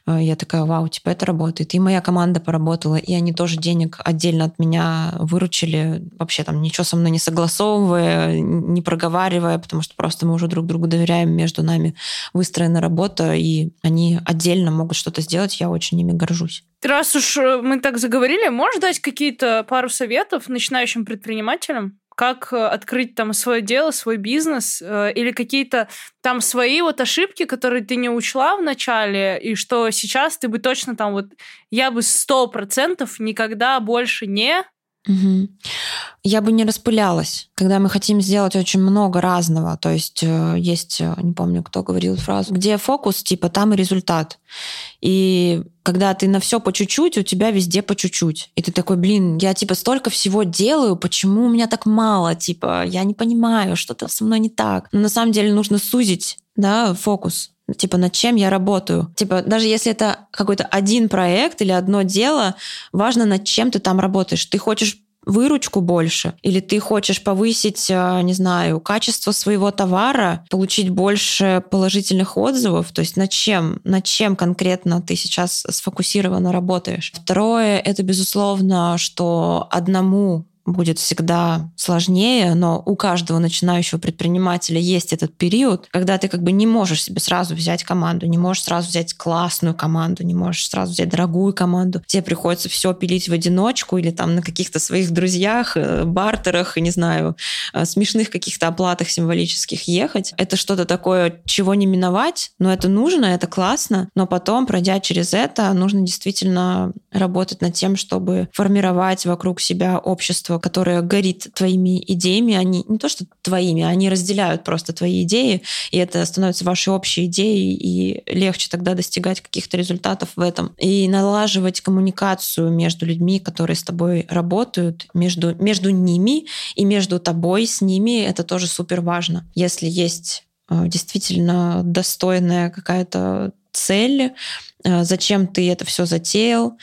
Э, я такая, вау, типа это работает. И моя команда поработала, и они тоже денег отдельно от меня выручили, вообще там ничего со мной не согласовывая, не проговаривая, потому что просто мы уже друг другу доверяем, между нами выстроена работа, и они отдельно могут что-то сделать, я очень ими горжусь. Раз уж э, мы так заговорили, можешь дать какие-то пару советов начинающим предпринимателям? как э, открыть там свое дело, свой бизнес, э, или какие-то там свои вот ошибки, которые ты не учла в начале, и что сейчас ты бы точно там вот, я бы сто процентов никогда больше не Угу. Я бы не распылялась, когда мы хотим сделать очень много разного. То есть э, есть, э, не помню, кто говорил фразу, где фокус, типа там и результат. И когда ты на все по чуть-чуть, у тебя везде по чуть-чуть. И ты такой, блин, я типа столько всего делаю, почему у меня так мало? Типа, я не понимаю, что-то со мной не так. Но на самом деле нужно сузить да, фокус типа, над чем я работаю. Типа, даже если это какой-то один проект или одно дело, важно, над чем ты там работаешь. Ты хочешь выручку больше, или ты хочешь повысить, э, не знаю, качество своего товара, получить больше положительных отзывов, то есть над чем, над чем конкретно ты сейчас сфокусированно работаешь. Второе, это безусловно, что одному будет всегда сложнее, но у каждого начинающего предпринимателя есть этот период, когда ты как бы не можешь себе сразу взять команду, не можешь сразу взять классную команду, не можешь сразу взять дорогую команду. Тебе приходится все пилить в одиночку или там на каких-то своих друзьях, э, бартерах, не знаю, э, смешных каких-то оплатах символических ехать. Это что-то такое, чего не миновать, но это нужно, это классно, но потом, пройдя через это, нужно действительно работать над тем, чтобы формировать вокруг себя общество, которое горит твоими идеями, они не то что твоими, они разделяют просто твои идеи, и это становится вашей общей идеей, и легче тогда достигать каких-то результатов в этом. И налаживать коммуникацию между людьми, которые с тобой работают, между, между ними и между тобой с ними, это тоже супер важно. Если есть э, действительно достойная какая-то цель, э, зачем ты это все затеял.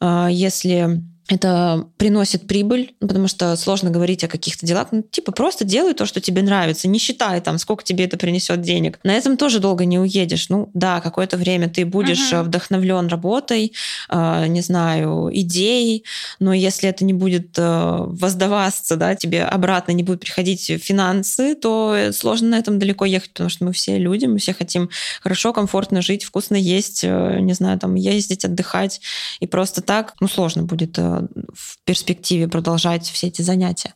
Если это приносит прибыль, потому что сложно говорить о каких-то делах. Ну, типа, просто делай то, что тебе нравится, не считай там, сколько тебе это принесет денег. На этом тоже долго не уедешь. Ну, да, какое-то время ты будешь uh-huh. вдохновлен работой, э, не знаю, идеей, но если это не будет э, воздаваться, да, тебе обратно не будут приходить финансы, то сложно на этом далеко ехать, потому что мы все люди, мы все хотим хорошо, комфортно жить, вкусно есть, э, не знаю, там, ездить, отдыхать, и просто так, ну, сложно будет э, в перспективе продолжать все эти занятия.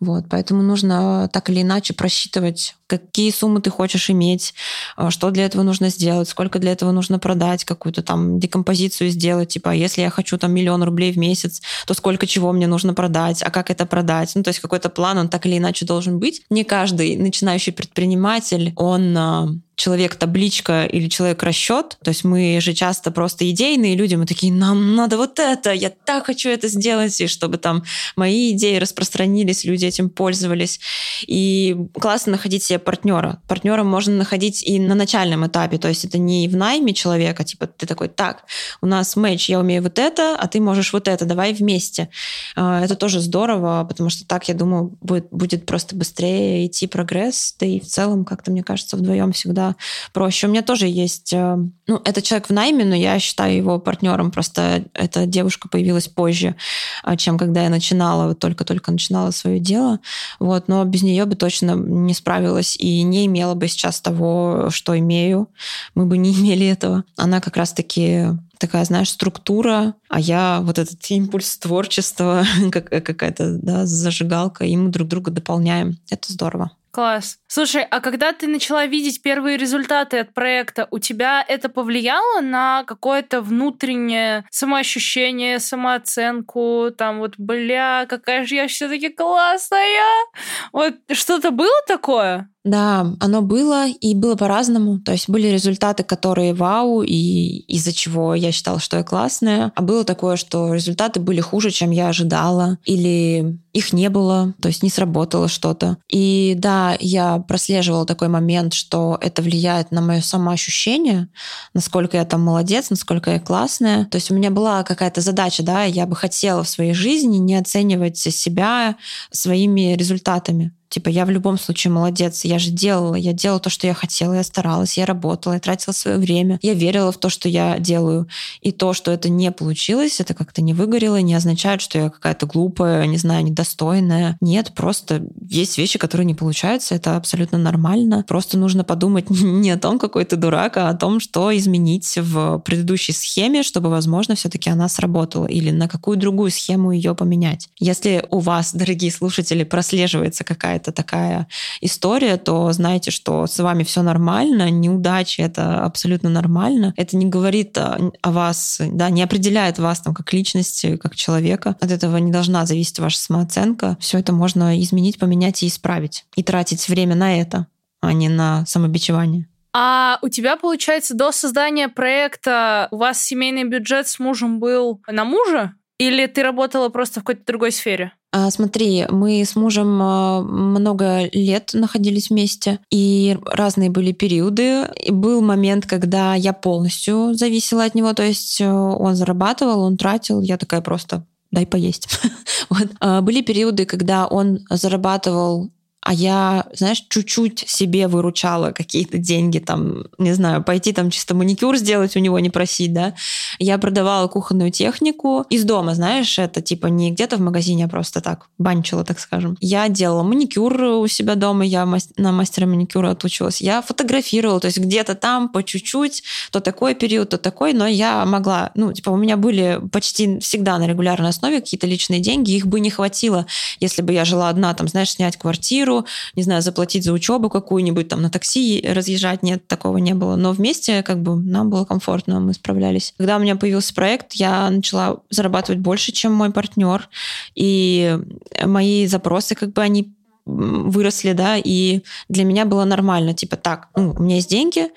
Вот, поэтому нужно так или иначе просчитывать, какие суммы ты хочешь иметь, э, что для этого нужно сделать, сколько для этого нужно продать, какую-то там декомпозицию сделать, типа, если я хочу там миллион рублей в месяц, то сколько чего мне нужно продать, а как это продать. Ну, то есть какой-то план, он так или иначе должен быть. Не каждый начинающий предприниматель, он э, человек-табличка или человек-расчет. То есть мы же часто просто идейные люди, мы такие, нам надо вот это, я так хочу это сделать, и чтобы там мои идеи распространились, люди этим пользовались. И классно находить себе партнера. Партнера можно находить и на начальном этапе, то есть это не в найме человека, типа ты такой, так, у нас матч, я умею вот это, а ты можешь вот это, давай вместе. А, это тоже здорово, потому что так, я думаю, будет, будет просто быстрее идти прогресс, да и в целом, как-то, мне кажется, вдвоем всегда проще. У меня тоже есть... Э, ну, это человек в найме, но я считаю его партнером. Просто эта девушка появилась позже, а, чем когда я начинала, только-только начинала свое дело. Вот, но без нее бы точно не справилась и не имела бы сейчас того, что имею. Мы бы не имели этого. Она как раз-таки такая, знаешь, структура, а я вот этот импульс творчества, какая-то да, зажигалка, и мы друг друга дополняем. Это здорово. Класс. Слушай, а когда ты начала видеть первые результаты от проекта, у тебя это повлияло на какое-то внутреннее самоощущение, самооценку, там вот, бля, какая же я все-таки классная? Вот что-то было такое? Да, оно было и было по-разному. То есть были результаты, которые вау, и из-за чего я считала, что я классная. А было такое, что результаты были хуже, чем я ожидала. Или их не было, то есть не сработало что-то. И да, я прослеживала такой момент, что это влияет на мое самоощущение, насколько я там молодец, насколько я классная. То есть у меня была какая-то задача, да, я бы хотела в своей жизни не оценивать себя своими результатами. Типа, я в любом случае молодец, я же делала, я делала то, что я хотела, я старалась, я работала, я тратила свое время, я верила в то, что я делаю. И то, что это не получилось, это как-то не выгорело, не означает, что я какая-то глупая, не знаю, недостойная. Нет, просто есть вещи, которые не получаются, это абсолютно нормально. Просто нужно подумать не о том, какой ты дурак, а о том, что изменить в предыдущей схеме, чтобы, возможно, все-таки она сработала, или на какую другую схему ее поменять. Если у вас, дорогие слушатели, прослеживается какая какая-то такая история, то знайте, что с вами все нормально, неудачи это абсолютно нормально. Это не говорит о, о вас, да, не определяет вас там как личности, как человека. От этого не должна зависеть ваша самооценка. Все это можно изменить, поменять и исправить. И тратить время на это, а не на самобичевание. А у тебя, получается, до создания проекта у вас семейный бюджет с мужем был на мужа? Или ты работала просто в какой-то другой сфере? А, смотри, мы с мужем а, много лет находились вместе, и разные были периоды. И был момент, когда я полностью зависела от него, то есть э, он зарабатывал, он тратил, я такая просто дай поесть. вот. А, были периоды, когда он зарабатывал а я, знаешь, чуть-чуть себе выручала какие-то деньги, там, не знаю, пойти там чисто маникюр сделать у него не просить, да. Я продавала кухонную технику из дома, знаешь, это типа не где-то в магазине, а просто так, банчила, так скажем. Я делала маникюр у себя дома, я на мастера маникюра отучилась. Я фотографировала, то есть где-то там по чуть-чуть, то такой период, то такой, но я могла, ну, типа у меня были почти всегда на регулярной основе какие-то личные деньги, их бы не хватило, если бы я жила одна, там, знаешь, снять квартиру, не знаю, заплатить за учебу какую-нибудь, там на такси разъезжать, нет, такого не было. Но вместе как бы нам было комфортно, мы справлялись. Когда у меня появился проект, я начала зарабатывать больше, чем мой партнер, и мои запросы как бы они выросли, да, и для меня было нормально, типа, так, ну, у меня есть деньги,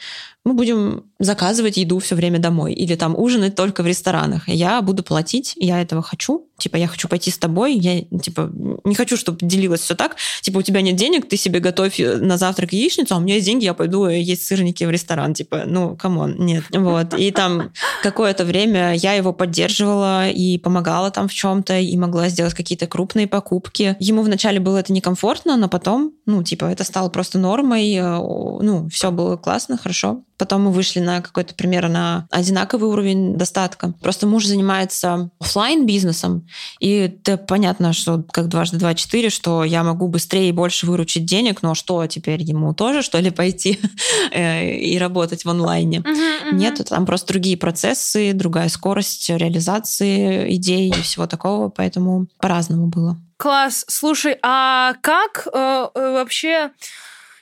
мы будем заказывать еду все время домой или там ужинать только в ресторанах. Я буду платить, я этого хочу. Типа, я хочу пойти с тобой, я, типа, не хочу, чтобы делилось все так. Типа, у тебя нет денег, ты себе готовь э, на завтрак яичницу, а у меня есть деньги, я пойду есть сырники в ресторан. Типа, ну, come on, нет. Вот. И там какое-то время я его поддерживала и помогала там в чем-то, и могла сделать какие-то крупные покупки. Ему вначале было это некомфортно, но потом, ну, типа, это стало просто нормой. Э, ну, все было классно, хорошо. Потом мы вышли на какой-то примерно одинаковый уровень достатка. Просто муж занимается офлайн бизнесом и это понятно, что как дважды два четыре, что я могу быстрее и больше выручить денег, но что теперь ему тоже, что ли, пойти э, и работать в онлайне? Нет, там просто другие процессы, другая скорость реализации идей и всего такого, поэтому по-разному было. Класс. Слушай, а как э, э вообще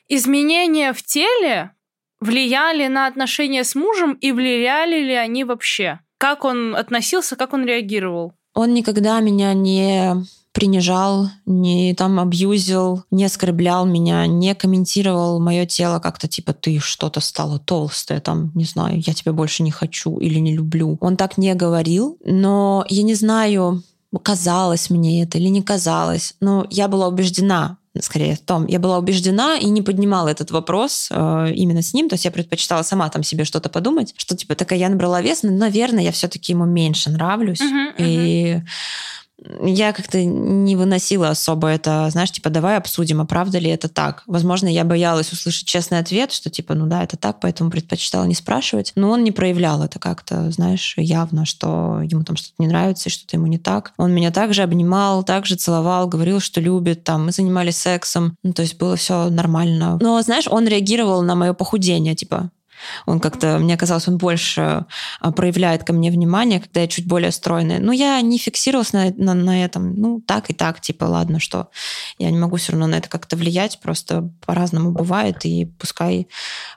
изменения в теле влияли на отношения с мужем и влияли ли они вообще? Как он относился, как он реагировал? Он никогда меня не принижал, не там абьюзил, не оскорблял меня, не комментировал мое тело как-то типа ты что-то стала толстая, там, не знаю, я тебя больше не хочу или не люблю. Он так не говорил, но я не знаю, казалось мне это или не казалось, но я была убеждена, скорее в том. Я была убеждена и не поднимала этот вопрос э, именно с ним. То есть я предпочитала сама там себе что-то подумать, что типа такая я набрала вес, но, наверное, я все-таки ему меньше нравлюсь. Uh-huh, uh-huh. И я как-то не выносила особо это, знаешь, типа, давай обсудим, а правда ли это так. Возможно, я боялась услышать честный ответ, что типа, ну да, это так, поэтому предпочитала не спрашивать. Но он не проявлял это как-то, знаешь, явно, что ему там что-то не нравится что-то ему не так. Он меня также обнимал, также целовал, говорил, что любит, там, мы занимались сексом. Ну, то есть было все нормально. Но, знаешь, он реагировал на мое похудение, типа, он как-то, мне казалось, он больше а, проявляет ко мне внимание, когда я чуть более стройная. Но я не фиксировалась на, на, на этом. Ну, так и так, типа, ладно, что я не могу все равно на это как-то влиять, просто по-разному бывает, и пускай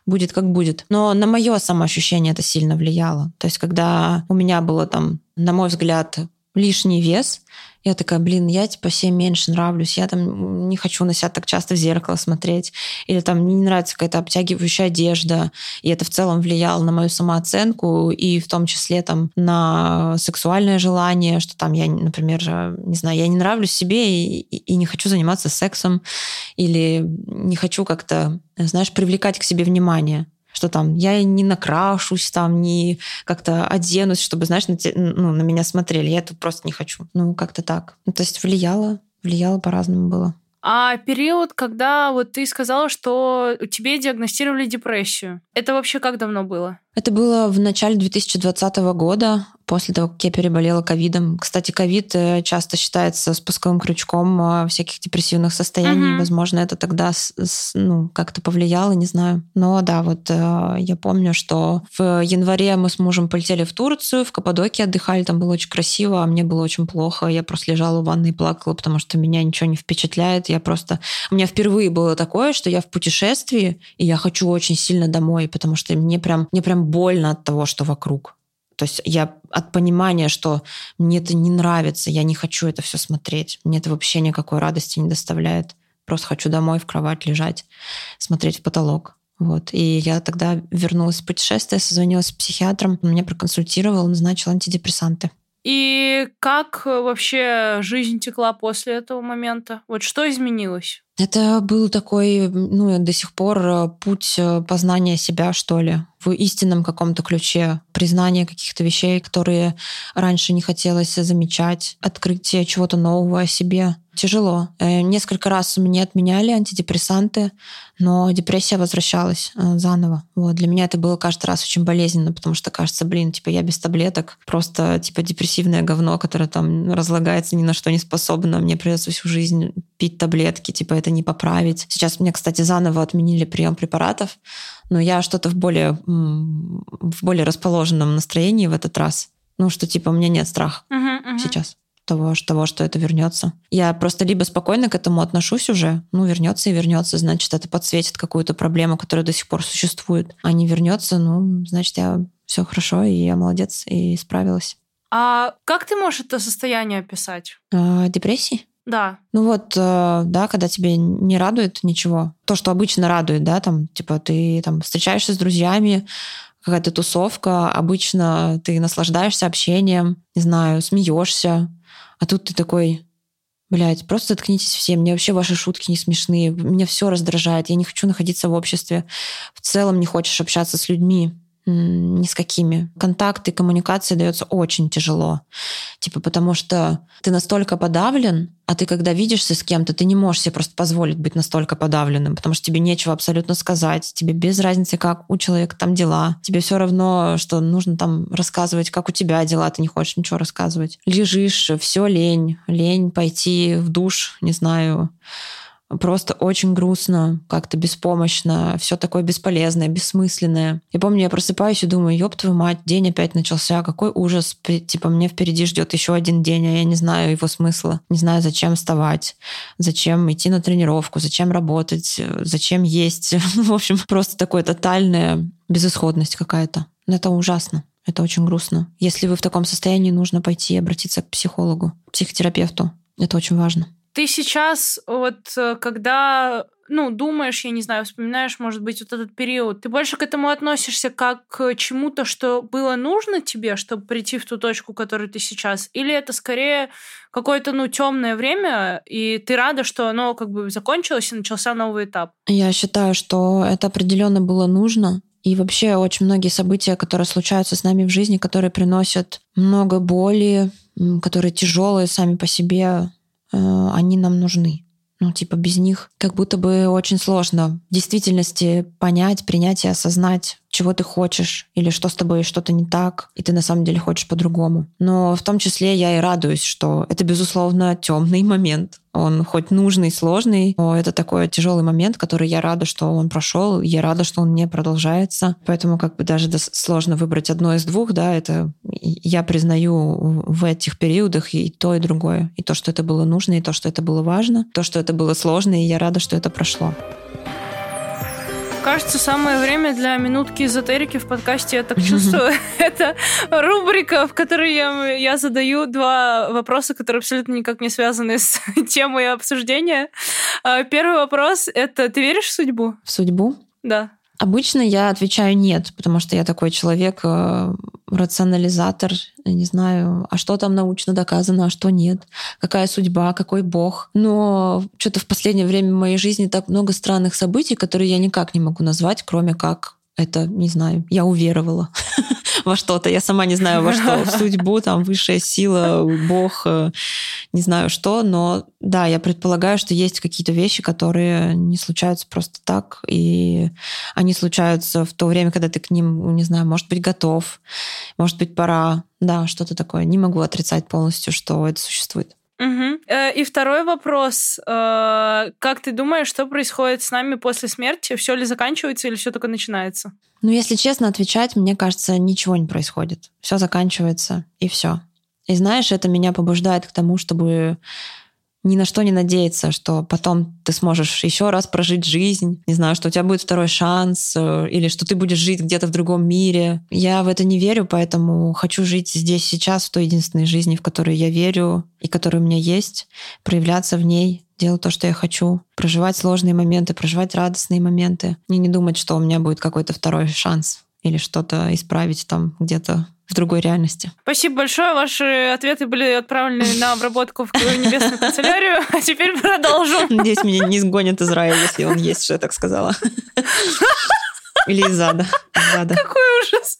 будет как будет. Но на мое самоощущение это сильно влияло. То есть, когда у меня было там, на мой взгляд, лишний вес, я такая, блин, я типа себе меньше нравлюсь, я там не хочу на себя так часто в зеркало смотреть, или там мне не нравится какая-то обтягивающая одежда, и это в целом влияло на мою самооценку, и в том числе там на сексуальное желание, что там я, например, не знаю, я не нравлюсь себе и, и не хочу заниматься сексом, или не хочу как-то, знаешь, привлекать к себе внимание что там я не накрашусь, там не как-то оденусь, чтобы, знаешь, на, те, ну, на меня смотрели. Я это просто не хочу. Ну, как-то так. Ну, то есть влияло, влияло по-разному было. А период, когда вот ты сказала, что тебе диагностировали депрессию, это вообще как давно было? Это было в начале 2020 года после того, как я переболела ковидом. Кстати, ковид э, часто считается спусковым крючком э, всяких депрессивных состояний. Mm-hmm. Возможно, это тогда ну, как-то повлияло, не знаю. Но да, вот э, я помню, что в январе мы с мужем полетели в Турцию, в Каппадокии отдыхали, там было очень красиво, а мне было очень плохо. Я просто лежала в ванной и плакала, потому что меня ничего не впечатляет. Я просто... У меня впервые было такое, что я в путешествии, и я хочу очень сильно домой, потому что мне прям, мне прям больно от того, что вокруг. То есть я от понимания, что мне это не нравится, я не хочу это все смотреть, мне это вообще никакой радости не доставляет. Просто хочу домой в кровать лежать, смотреть в потолок. Вот. И я тогда вернулась с путешествия, созвонилась с психиатром, он меня проконсультировал, назначил антидепрессанты. И как вообще жизнь текла после этого момента? Вот что изменилось? Это был такой, ну, до сих пор э, путь э, познания себя, что ли, в истинном каком-то ключе, признание каких-то вещей, которые раньше не хотелось замечать, открытие чего-то нового о себе. Тяжело. Э, несколько раз мне отменяли антидепрессанты, но депрессия возвращалась заново. Вот. Для меня это было каждый раз очень болезненно, потому что кажется, блин, типа я без таблеток, просто типа депрессивное говно, которое там разлагается, ни на что не способно, мне придется всю жизнь пить таблетки, типа это не поправить. Сейчас мне, кстати, заново отменили прием препаратов, но я что-то в более, в более расположенном настроении в этот раз. Ну, что типа у меня нет страха uh-huh, uh-huh. сейчас того, того, что это вернется. Я просто либо спокойно к этому отношусь уже, ну, вернется и вернется, значит, это подсветит какую-то проблему, которая до сих пор существует. А не вернется, ну, значит, я все хорошо, и я молодец, и справилась. А как ты можешь это состояние описать? А, депрессии? Да. Ну вот, э, да, когда тебе не радует ничего, то, что обычно радует, да, там, типа, ты там встречаешься с друзьями, какая-то тусовка, обычно ты наслаждаешься общением, не знаю, смеешься, а тут ты такой, блядь, просто заткнитесь все, мне вообще ваши шутки не смешные, меня все раздражает, я не хочу находиться в обществе, в целом не хочешь общаться с людьми, ни с какими. Контакты, коммуникация дается очень тяжело. Типа потому что ты настолько подавлен, а ты когда видишься с кем-то, ты не можешь себе просто позволить быть настолько подавленным, потому что тебе нечего абсолютно сказать, тебе без разницы, как у человека там дела. Тебе все равно, что нужно там рассказывать, как у тебя дела, ты не хочешь ничего рассказывать. Лежишь, все лень, лень пойти в душ, не знаю, просто очень грустно, как-то беспомощно, все такое бесполезное, бессмысленное. Я помню, я просыпаюсь и думаю, ёб твою мать, день опять начался, какой ужас, типа мне впереди ждет еще один день, а я не знаю его смысла, не знаю, зачем вставать, зачем идти на тренировку, зачем работать, зачем есть. В общем, просто такое тотальная безысходность какая-то. Это ужасно. Это очень грустно. Если вы в таком состоянии, нужно пойти обратиться к психологу, психотерапевту. Это очень важно. Ты сейчас вот э, когда ну, думаешь, я не знаю, вспоминаешь, может быть, вот этот период, ты больше к этому относишься как к чему-то, что было нужно тебе, чтобы прийти в ту точку, в которой ты сейчас? Или это скорее какое-то, ну, темное время, и ты рада, что оно как бы закончилось и начался новый этап? Я считаю, что это определенно было нужно. И вообще очень многие события, которые случаются с нами в жизни, которые приносят много боли, которые тяжелые сами по себе, они нам нужны. Ну, типа без них как будто бы очень сложно в действительности понять, принять и осознать, чего ты хочешь, или что с тобой что-то не так, и ты на самом деле хочешь по-другому. Но в том числе я и радуюсь, что это, безусловно, темный момент. Он хоть нужный, сложный, но это такой тяжелый момент, который я рада, что он прошел, я рада, что он не продолжается. Поэтому как бы даже сложно выбрать одно из двух, да, это я признаю в этих периодах и то, и другое. И то, что это было нужно, и то, что это было важно, то, что это было сложно, и я рада, что это прошло. Кажется, самое время для минутки эзотерики в подкасте «Я так чувствую». Это рубрика, в которой я, я задаю два вопроса, которые абсолютно никак не связаны с темой обсуждения. А, первый вопрос — это «Ты веришь в судьбу?» В судьбу? Да. Обычно я отвечаю нет, потому что я такой человек, э, рационализатор, не знаю, а что там научно доказано, а что нет, какая судьба, какой бог. Но что-то в последнее время в моей жизни так много странных событий, которые я никак не могу назвать, кроме как это, не знаю, я уверовала во что-то. Я сама не знаю во что, в судьбу, там, высшая сила, Бог, э, не знаю что, но да, я предполагаю, что есть какие-то вещи, которые не случаются просто так, и они случаются в то время, когда ты к ним, не знаю, может быть, готов, может быть, пора, да, что-то такое. Не могу отрицать полностью, что это существует. Угу. И второй вопрос. Э, как ты думаешь, что происходит с нами после смерти? Все ли заканчивается или все только начинается? Ну, если честно отвечать, мне кажется, ничего не происходит. Все заканчивается, и все. И знаешь, это меня побуждает к тому, чтобы ни на что не надеяться, что потом ты сможешь еще раз прожить жизнь, не знаю, что у тебя будет второй шанс, э, или что ты будешь жить где-то в другом мире. Я в это не верю, поэтому хочу жить здесь сейчас, в той единственной жизни, в которой я верю и которая у меня есть, проявляться в ней, делать то, что я хочу, проживать сложные моменты, проживать радостные моменты, и не думать, что у меня будет какой-то второй шанс или что-то исправить там где-то в другой реальности. Спасибо большое. Ваши ответы были отправлены на обработку в небесную канцелярию. А теперь продолжим. Надеюсь, меня не сгонят из рая, если он есть, что я так сказала. Или из ада. Из ада. Какой ужас.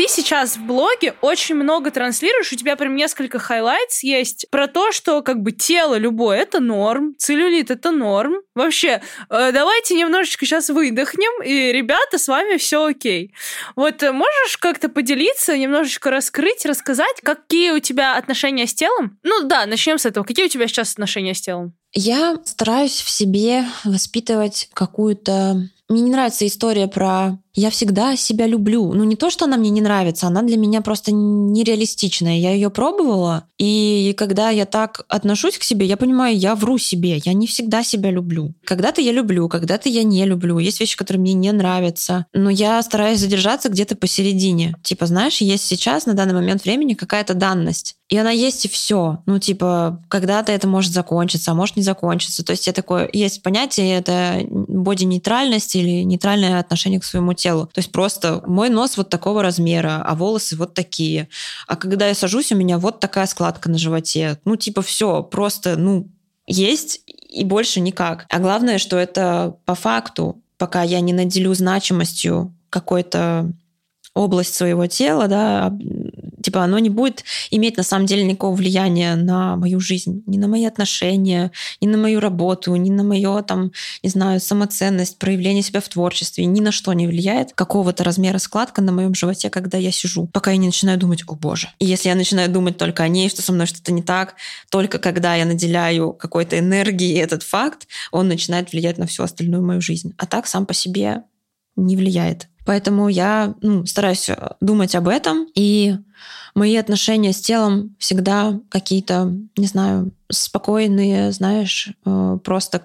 Ты сейчас в блоге очень много транслируешь, у тебя прям несколько highlights есть про то, что как бы тело любое — это норм, целлюлит — это норм. Вообще, э, давайте немножечко сейчас выдохнем, и, ребята, с вами все окей. Вот э, можешь как-то поделиться, немножечко раскрыть, рассказать, какие у тебя отношения с телом? Ну да, начнем с этого. Какие у тебя сейчас отношения с телом? Я стараюсь в себе воспитывать какую-то... Мне не нравится история про я всегда себя люблю. Ну, не то, что она мне не нравится, она для меня просто нереалистичная. Я ее пробовала, и когда я так отношусь к себе, я понимаю, я вру себе. Я не всегда себя люблю. Когда-то я люблю, когда-то я не люблю. Есть вещи, которые мне не нравятся. Но я стараюсь задержаться где-то посередине. Типа, знаешь, есть сейчас, на данный момент времени, какая-то данность. И она есть и все. Ну, типа, когда-то это может закончиться, а может не закончиться. То есть я такое, есть понятие, это боди-нейтральность или нейтральное отношение к своему телу. То есть просто мой нос вот такого размера, а волосы вот такие. А когда я сажусь, у меня вот такая складка на животе. Ну, типа, все, просто, ну, есть и больше никак. А главное, что это по факту, пока я не наделю значимостью какой-то область своего тела, да, типа оно не будет иметь на самом деле никакого влияния на мою жизнь, ни на мои отношения, ни на мою работу, ни на мое там, не знаю, самоценность, проявление себя в творчестве, ни на что не влияет какого-то размера складка на моем животе, когда я сижу, пока я не начинаю думать, о боже. И если я начинаю думать только о ней, что со мной что-то не так, только когда я наделяю какой-то энергией этот факт, он начинает влиять на всю остальную мою жизнь. А так сам по себе не влияет. Поэтому я ну, стараюсь э, думать об этом. И мои отношения с телом всегда какие-то, не знаю, спокойные, знаешь, э, просто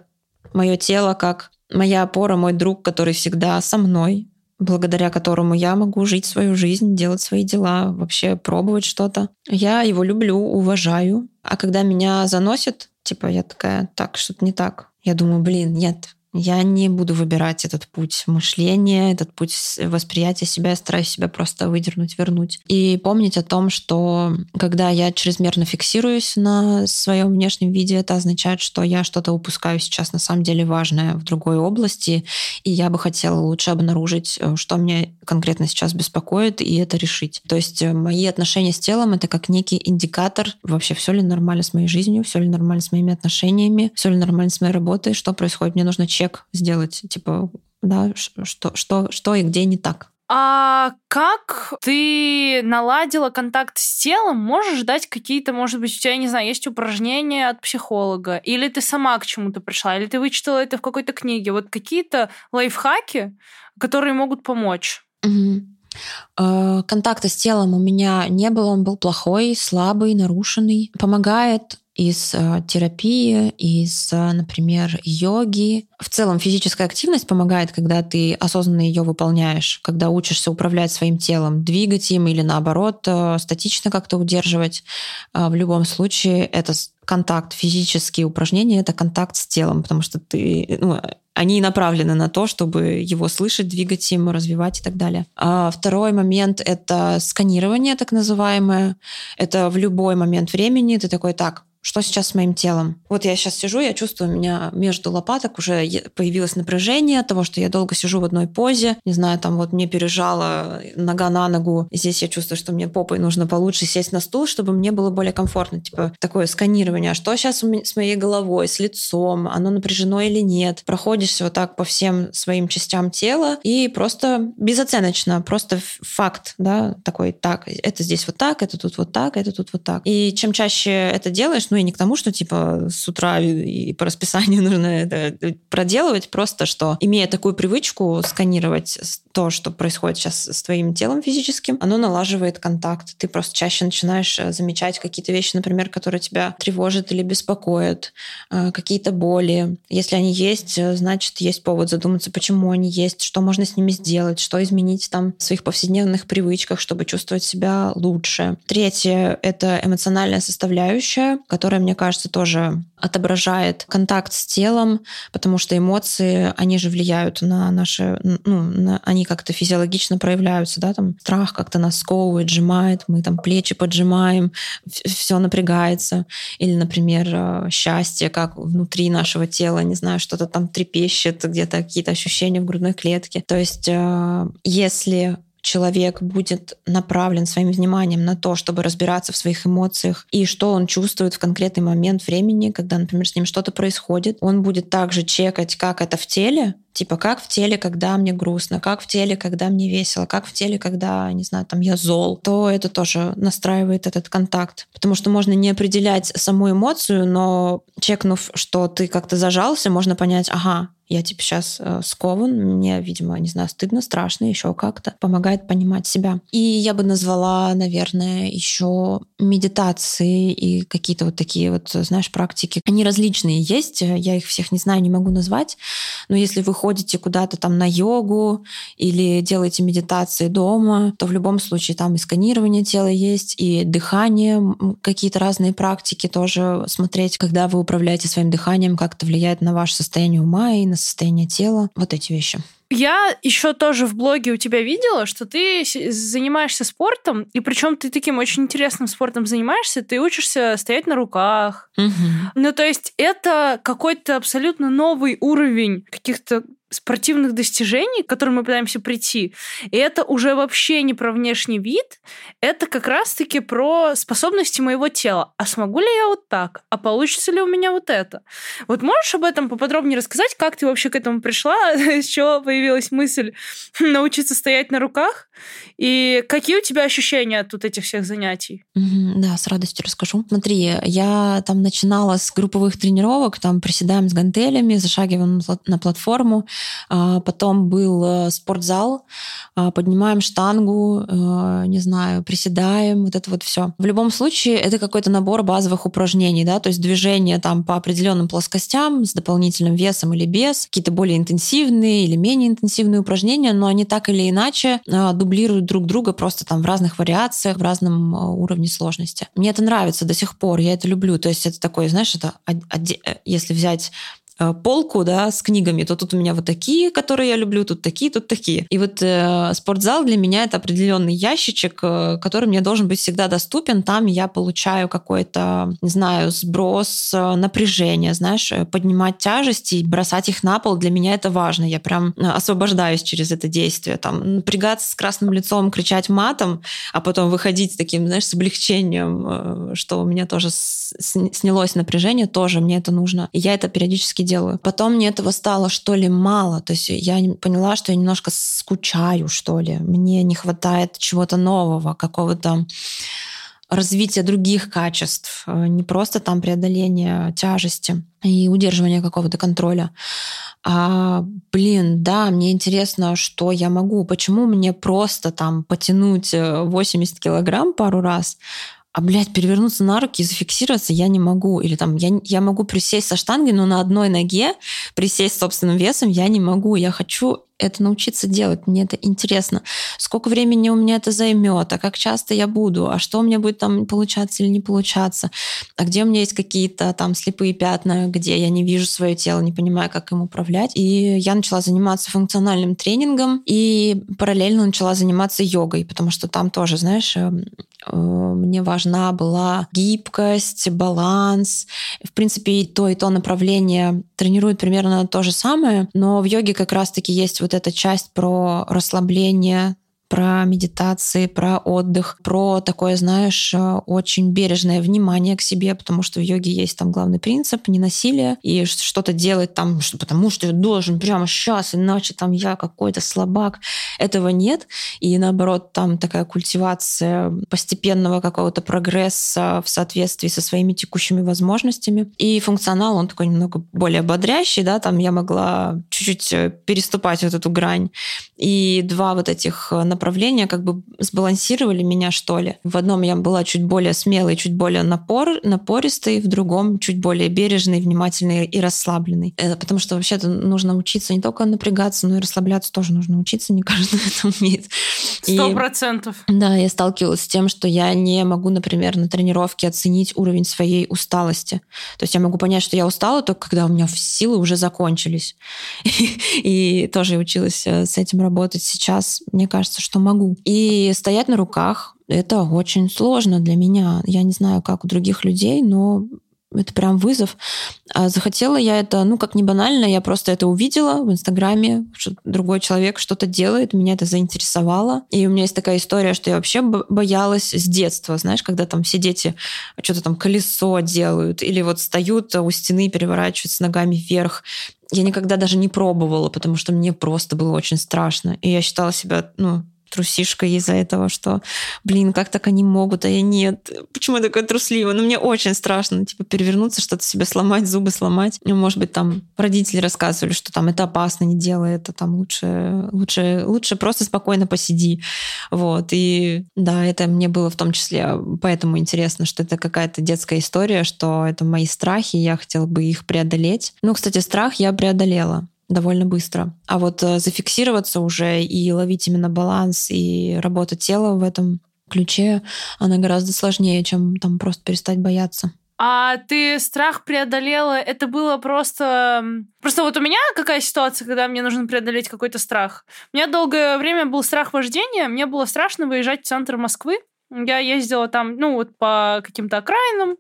мое тело как моя опора, мой друг, который всегда со мной, благодаря которому я могу жить свою жизнь, делать свои дела, вообще пробовать что-то. Я его люблю, уважаю. А когда меня заносит, типа я такая, так, что-то не так. Я думаю, блин, нет, я не буду выбирать этот путь мышления, этот путь восприятия себя. Я стараюсь себя просто выдернуть, вернуть. И помнить о том, что когда я чрезмерно фиксируюсь на своем внешнем виде, это означает, что я что-то упускаю сейчас на самом деле важное в другой области. И я бы хотела лучше обнаружить, э, что меня конкретно сейчас беспокоит, и это решить. То есть э, мои отношения с телом — это как некий индикатор вообще, все ли нормально с моей жизнью, все ли нормально с моими отношениями, все ли нормально с моей работой, что происходит. Мне нужно чек чек сделать, типа, да, что, что, что и где не так. А как ты наладила контакт с телом? Можешь дать какие-то, может быть, у тебя, не знаю, есть упражнения от психолога? Или ты сама к чему-то пришла? Или ты вычитала это в какой-то книге? Вот какие-то лайфхаки, которые могут помочь? Угу. Контакта с телом у меня не было, он был плохой, слабый, нарушенный. Помогает из э, терапии, из, э, например, йоги. В целом физическая активность помогает, когда ты осознанно ее выполняешь, когда учишься управлять своим телом, двигать им или наоборот э, статично как-то удерживать. В любом случае это контакт, физические упражнения — это контакт с телом, потому что ты, ну, они направлены на то, чтобы его слышать, двигать им, развивать и так далее. А второй момент — это сканирование, так называемое. Это в любой момент времени ты такой, так, что сейчас с моим телом. Вот я сейчас сижу, я чувствую, у меня между лопаток уже появилось напряжение того, что я долго сижу в одной позе. Не знаю, там вот мне пережала нога на ногу. Здесь я чувствую, что мне попой нужно получше сесть на стул, чтобы мне было более комфортно. Типа такое сканирование. А что сейчас с моей головой, с лицом? Оно напряжено или нет? Проходишься вот так по всем своим частям тела и просто безоценочно, просто факт, да, такой, так, это здесь вот так, это тут вот так, это тут вот так. И чем чаще это делаешь, ну и не к тому, что типа с утра и по расписанию нужно это проделывать, просто что, имея такую привычку сканировать то, что происходит сейчас с твоим телом физическим, оно налаживает контакт. Ты просто чаще начинаешь э, замечать какие-то вещи, например, которые тебя тревожат или беспокоят, э, какие-то боли. Если они есть, э, значит, есть повод задуматься, почему они есть, что можно с ними сделать, что изменить там в своих повседневных привычках, чтобы чувствовать себя лучше. Третье — это эмоциональная составляющая, которая которая, мне кажется, тоже отображает контакт с телом, потому что эмоции, они же влияют на наши, ну, на, они как-то физиологично проявляются, да, там страх как-то нас сковывает, сжимает, мы там плечи поджимаем, все напрягается. Или, например, э, счастье, как внутри нашего тела, не знаю, что-то там трепещет, где-то какие-то ощущения в грудной клетке. То есть, э, если человек будет направлен своим вниманием на то, чтобы разбираться в своих эмоциях и что он чувствует в конкретный момент времени, когда, например, с ним что-то происходит, он будет также чекать, как это в теле, Типа, как в теле, когда мне грустно, как в теле, когда мне весело, как в теле, когда, не знаю, там я зол, то это тоже настраивает этот контакт. Потому что можно не определять саму эмоцию, но чекнув, что ты как-то зажался, можно понять, ага, я типа сейчас э, скован, мне, видимо, не знаю, стыдно, страшно, еще как-то. Помогает понимать себя. И я бы назвала, наверное, еще медитации и какие-то вот такие вот, знаешь, практики. Они различные есть, я их всех не знаю, не могу назвать, но если вы ходите куда-то там на йогу или делаете медитации дома, то в любом случае там и сканирование тела есть, и дыхание, какие-то разные практики тоже смотреть, когда вы управляете своим дыханием, как это влияет на ваше состояние ума и состояние тела. Вот эти вещи. Я еще тоже в блоге у тебя видела, что ты занимаешься спортом, и причем ты таким очень интересным спортом занимаешься, ты учишься стоять на руках. Угу. Ну, то есть это какой-то абсолютно новый уровень каких-то спортивных достижений, к которым мы пытаемся прийти. И это уже вообще не про внешний вид, это как раз-таки про способности моего тела. А смогу ли я вот так? А получится ли у меня вот это? Вот можешь об этом поподробнее рассказать, как ты вообще к этому пришла, с чего появилась мысль научиться стоять на руках? И какие у тебя ощущения от вот этих всех занятий? Да, с радостью расскажу. Смотри, я там начинала с групповых тренировок, там приседаем с гантелями, зашагиваем на платформу, потом был э, спортзал, а, поднимаем штангу, э, не знаю, приседаем, вот это вот все. В любом случае, это какой-то набор базовых упражнений, да, то есть движения там по определенным плоскостям с дополнительным весом или без, какие-то более интенсивные или менее интенсивные упражнения, но они так или иначе а, дублируют друг друга просто там в разных вариациях, в разном уровне сложности. Мне это нравится до сих пор, я это люблю. То есть это такое, знаешь, это э, если взять Э, полку, да, с книгами, то тут у меня вот такие, которые я люблю, тут такие, тут такие. И вот э, спортзал для меня это определенный ящичек, э, который мне должен быть всегда доступен. Там я получаю какой-то, не знаю, сброс э, напряжения, знаешь, э, поднимать тяжести, бросать их на пол. Для меня это важно. Я прям освобождаюсь через это действие. Там напрягаться с красным лицом, кричать матом, а потом выходить таким, знаешь, с облегчением, что у меня тоже снялось напряжение, тоже мне это нужно. И я это периодически делаю. Потом мне этого стало, что ли, мало. То есть я поняла, что я немножко скучаю, что ли. Мне не хватает чего-то нового, какого-то развития других качеств, э, не просто там преодоление тяжести и удерживание какого-то контроля. А, блин, да, мне интересно, что я могу, почему мне просто там потянуть 80 э, килограмм пару раз, а, блядь, перевернуться на руки и зафиксироваться я не могу. Или там, я, я могу присесть со штанги, но на одной ноге присесть собственным весом я не могу. Я хочу это научиться делать. Мне это интересно. Сколько времени у меня это займет, а как часто я буду, а что у меня будет там получаться или не получаться, а где у меня есть какие-то там слепые пятна, где я не вижу свое тело, не понимаю, как им управлять. И я начала заниматься функциональным тренингом и параллельно начала заниматься йогой, потому что там тоже, знаешь, э, э, мне важна была гибкость, баланс. В принципе, и то, и то направление тренирует примерно то же самое, но в йоге как раз-таки есть вот эта часть про расслабление, про медитации, про отдых, про такое, знаешь, э, очень бережное внимание к себе, потому что в йоге есть там главный принцип не насилие и что-то делать там, что, потому что я должен прямо сейчас, иначе там я какой-то слабак. Этого нет. И наоборот, там такая культивация постепенного какого-то прогресса в соответствии со своими текущими возможностями. И функционал, он такой немного более бодрящий, да, там я могла чуть-чуть э, переступать вот эту грань. И два вот этих направления как бы сбалансировали меня, что ли. В одном я была чуть более смелой, чуть более напор, напористой, в другом чуть более бережной, внимательной и расслабленной. Это потому что вообще-то нужно учиться не только напрягаться, но и расслабляться тоже нужно учиться, не каждый это умеет. Сто процентов. Да, я сталкивалась с тем, что я не могу, например, на тренировке оценить уровень своей усталости. То есть я могу понять, что я устала только когда у меня силы уже закончились. И тоже училась э, с этим работать. Сейчас мне кажется, что могу. И стоять на руках это очень сложно для меня. Я не знаю, как у других людей, но это прям вызов. А захотела я это, ну, как не банально, я просто это увидела в Инстаграме, что другой человек что-то делает, меня это заинтересовало. И у меня есть такая история, что я вообще боялась с детства, знаешь, когда там все дети что-то там колесо делают, или вот встают у стены, переворачиваются ногами вверх. Я никогда даже не пробовала, потому что мне просто было очень страшно. И я считала себя, ну, трусишкой из-за этого, что, блин, как так они могут, а я нет. Почему я такая трусливая? Ну, мне очень страшно, типа, перевернуться, что-то себе сломать, зубы сломать. Ну, может быть, там родители рассказывали, что там это опасно, не делай это, там лучше, лучше, лучше просто спокойно посиди. Вот. И да, это мне было в том числе поэтому интересно, что это какая-то детская история, что это мои страхи, я хотела бы их преодолеть. Ну, кстати, страх я преодолела довольно быстро. А вот э, зафиксироваться уже и ловить именно баланс и работа тела в этом ключе, она гораздо сложнее, чем там просто перестать бояться. А ты страх преодолела? Это было просто... Просто вот у меня какая ситуация, когда мне нужно преодолеть какой-то страх? У меня долгое время был страх вождения. Мне было страшно выезжать в центр Москвы. Я ездила там, ну, вот по каким-то окраинам,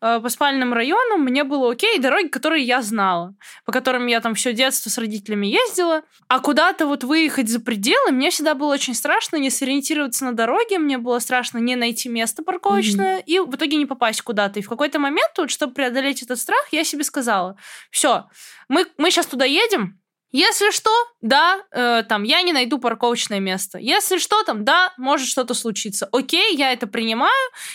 э, по спальным районам. Мне было окей, дороги, которые я знала, по которым я там все детство с родителями ездила. А куда-то вот выехать за пределы, мне всегда было очень страшно не сориентироваться на дороге, мне было страшно не найти место парковочное mm-hmm. и в итоге не попасть куда-то. И в какой-то момент, вот, чтобы преодолеть этот страх, я себе сказала, все, мы, мы сейчас туда едем, если что, да, э, там, я не найду парковочное место. Если что, там, да, может что-то случиться. Окей, я это принимаю.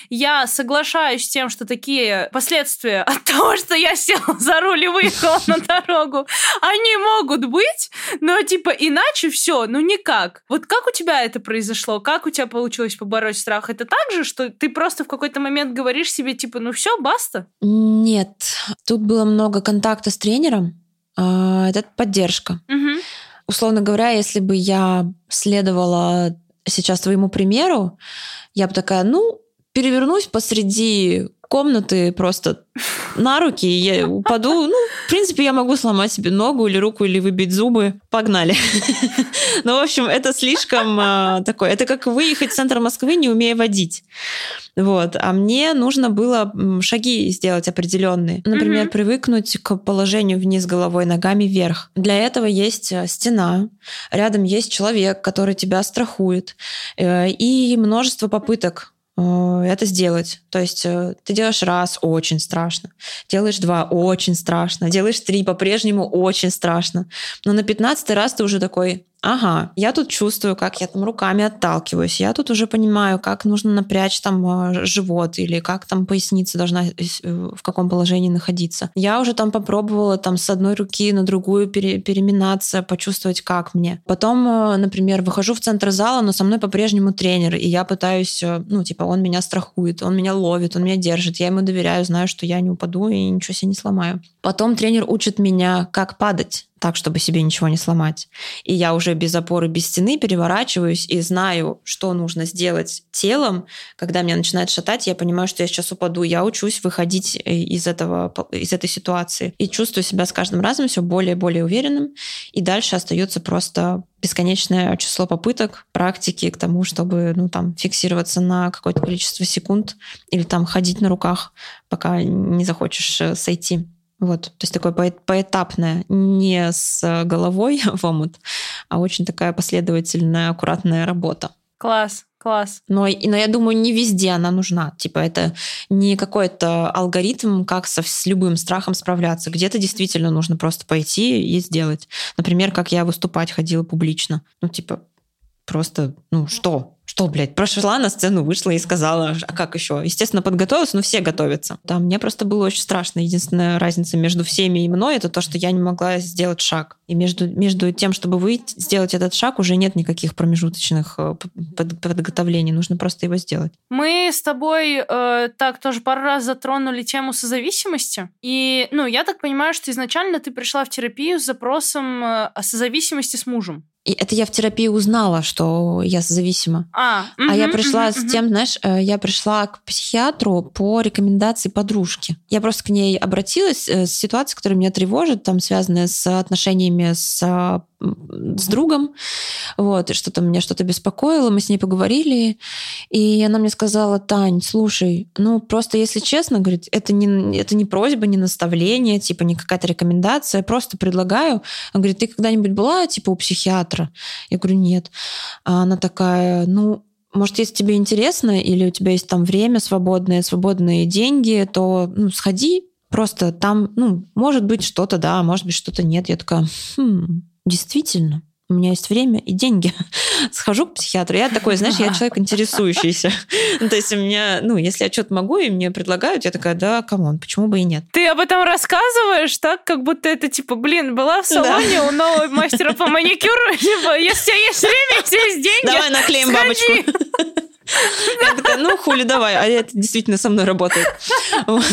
Я соглашаюсь с тем, что такие последствия от того, что я села за руль и выехала на дорогу, они могут быть, но, типа, иначе все, ну, никак. Вот как у тебя это произошло? Как у тебя получилось побороть страх? Это так же, что ты просто в какой-то момент говоришь себе, типа, ну, все, баста? Нет. Тут было много контакта с тренером, это поддержка. Угу. Условно говоря, если бы я следовала сейчас твоему примеру, я бы такая, ну, перевернусь посреди комнаты просто на руки, и я упаду. Ну, в принципе, я могу сломать себе ногу или руку, или выбить зубы. Погнали. Ну, в общем, это слишком э, такое. Это как выехать в центр Москвы, не умея водить. Вот. А мне нужно было шаги сделать определенные. Например, привыкнуть к положению вниз головой, ногами вверх. Для этого есть э, стена, рядом есть человек, который тебя страхует, э, и множество попыток это сделать. То есть э, ты делаешь раз, очень страшно. Делаешь два, очень страшно. Делаешь три, по-прежнему очень страшно. Но на пятнадцатый раз ты уже такой, ага, я тут чувствую, как я там руками отталкиваюсь, я тут уже понимаю, как нужно напрячь там а, живот или как там поясница должна э, в каком положении находиться. Я уже там попробовала там с одной руки на другую пере, переминаться, почувствовать, как мне. Потом, э, например, выхожу в центр зала, но со мной по-прежнему тренер, и я пытаюсь, э, ну, типа, он меня страхует, он меня ловит, он меня держит, я ему доверяю, знаю, что я не упаду и ничего себе не сломаю. Потом тренер учит меня, как падать так, чтобы себе ничего не сломать. И я уже без опоры, без стены переворачиваюсь и знаю, что нужно сделать телом. Когда меня начинает шатать, я понимаю, что я сейчас упаду. Я учусь выходить э, из, этого, из этой ситуации. И чувствую себя с каждым разом все более и более уверенным. И дальше остается просто бесконечное число попыток, практики к тому, чтобы ну, там, фиксироваться на какое-то количество секунд или там ходить на руках, пока не захочешь э, сойти. Вот, то есть такое поэтапное, не с головой в омут, а очень такая последовательная, аккуратная работа. Класс, класс. Но, но я думаю, не везде она нужна. Типа это не какой-то алгоритм, как со, с любым страхом справляться. Где-то действительно нужно просто пойти и сделать. Например, как я выступать ходила публично. Ну, типа, просто, ну, что? Что, блядь, прошла на сцену, вышла и сказала, а как еще? Естественно, подготовилась, но все готовятся. Да, мне просто было очень страшно. Единственная разница между всеми и мной, это то, что я не могла сделать шаг. И между, между тем, чтобы выйти, сделать этот шаг, уже нет никаких промежуточных э, под, подготовлений. Нужно просто его сделать. Мы с тобой э, так тоже пару раз затронули тему созависимости. И, ну, я так понимаю, что изначально ты пришла в терапию с запросом э, о созависимости с мужем. И это я в терапии узнала, что я зависима. А, угу, а я пришла угу, с тем, знаешь, э, я пришла к психиатру по рекомендации подружки. Я просто к ней обратилась э, с ситуацией, которая меня тревожит, там связанная с отношениями с с другом, вот, и что-то меня что-то беспокоило, мы с ней поговорили, и она мне сказала, Тань, слушай, ну просто если честно, говорит, это не, это не просьба, не наставление, типа не какая-то рекомендация, просто предлагаю. Она говорит, ты когда-нибудь была типа у психиатра? Я говорю, нет. А она такая, ну, может, если тебе интересно, или у тебя есть там время свободное, свободные деньги, то ну, сходи, просто там, ну, может быть, что-то да, может быть, что-то нет. Я такая, хм, Действительно. У меня есть время и деньги, схожу к психиатру. Я такой, знаешь, я человек интересующийся. Ну, то есть у меня, ну, если я что-то могу, и мне предлагают, я такая, да, come on, почему бы и нет. Ты об этом рассказываешь так, как будто это, типа, блин, была в салоне да. у нового мастера по маникюру, типа, если у тебя есть время, если есть деньги, Давай наклеим сходи. бабочку. Я такая, ну, хули, давай. А это действительно со мной работает. Вот.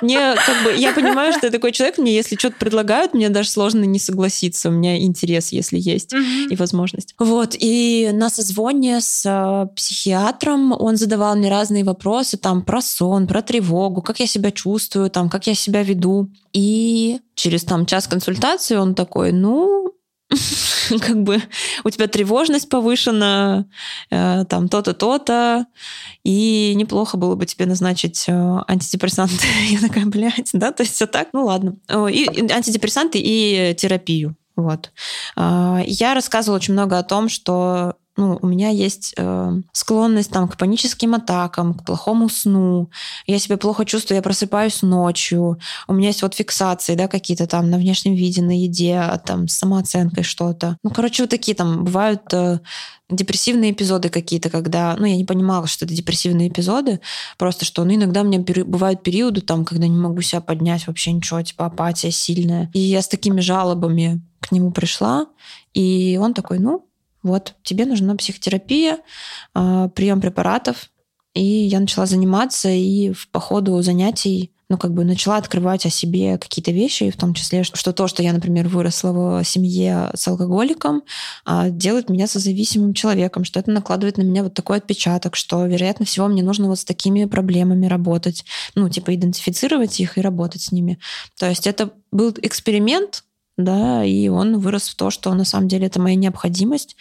Мне как бы, я понимаю, что я такой человек, мне если что-то предлагают, мне даже сложно не согласиться. У меня интерес, если есть, и возможность. Вот. И на созвоне с э, психиатром он задавал мне разные вопросы, там, про сон, про тревогу, как я себя чувствую, там, как я себя веду. И через там час консультации он такой, ну, как бы у тебя тревожность повышена, э, там то-то, то-то, и неплохо было бы тебе назначить э, антидепрессанты. Я такая, блядь, да, то есть все так, ну ладно. И антидепрессанты и терапию. Вот. А, я рассказывала очень много о том, что ну, у меня есть э, склонность там, к паническим атакам, к плохому сну. Я себя плохо чувствую, я просыпаюсь ночью. У меня есть вот фиксации, да, какие-то там на внешнем виде, на еде, а там с самооценкой что-то. Ну, короче, вот такие там бывают э, депрессивные эпизоды какие-то, когда, ну, я не понимала, что это депрессивные эпизоды, просто что, ну, иногда у меня пери- бывают периоды там, когда не могу себя поднять вообще ничего, типа апатия сильная. И я с такими жалобами к нему пришла, и он такой, ну, вот, тебе нужна психотерапия, а, прием препаратов. И я начала заниматься, и по ходу занятий ну, как бы начала открывать о себе какие-то вещи, в том числе, что то, что я, например, выросла в семье с алкоголиком, а, делает меня созависимым человеком, что это накладывает на меня вот такой отпечаток, что, вероятно всего, мне нужно вот с такими проблемами работать, ну, типа идентифицировать их и работать с ними. То есть это был эксперимент, да, и он вырос в то, что на самом деле это моя необходимость,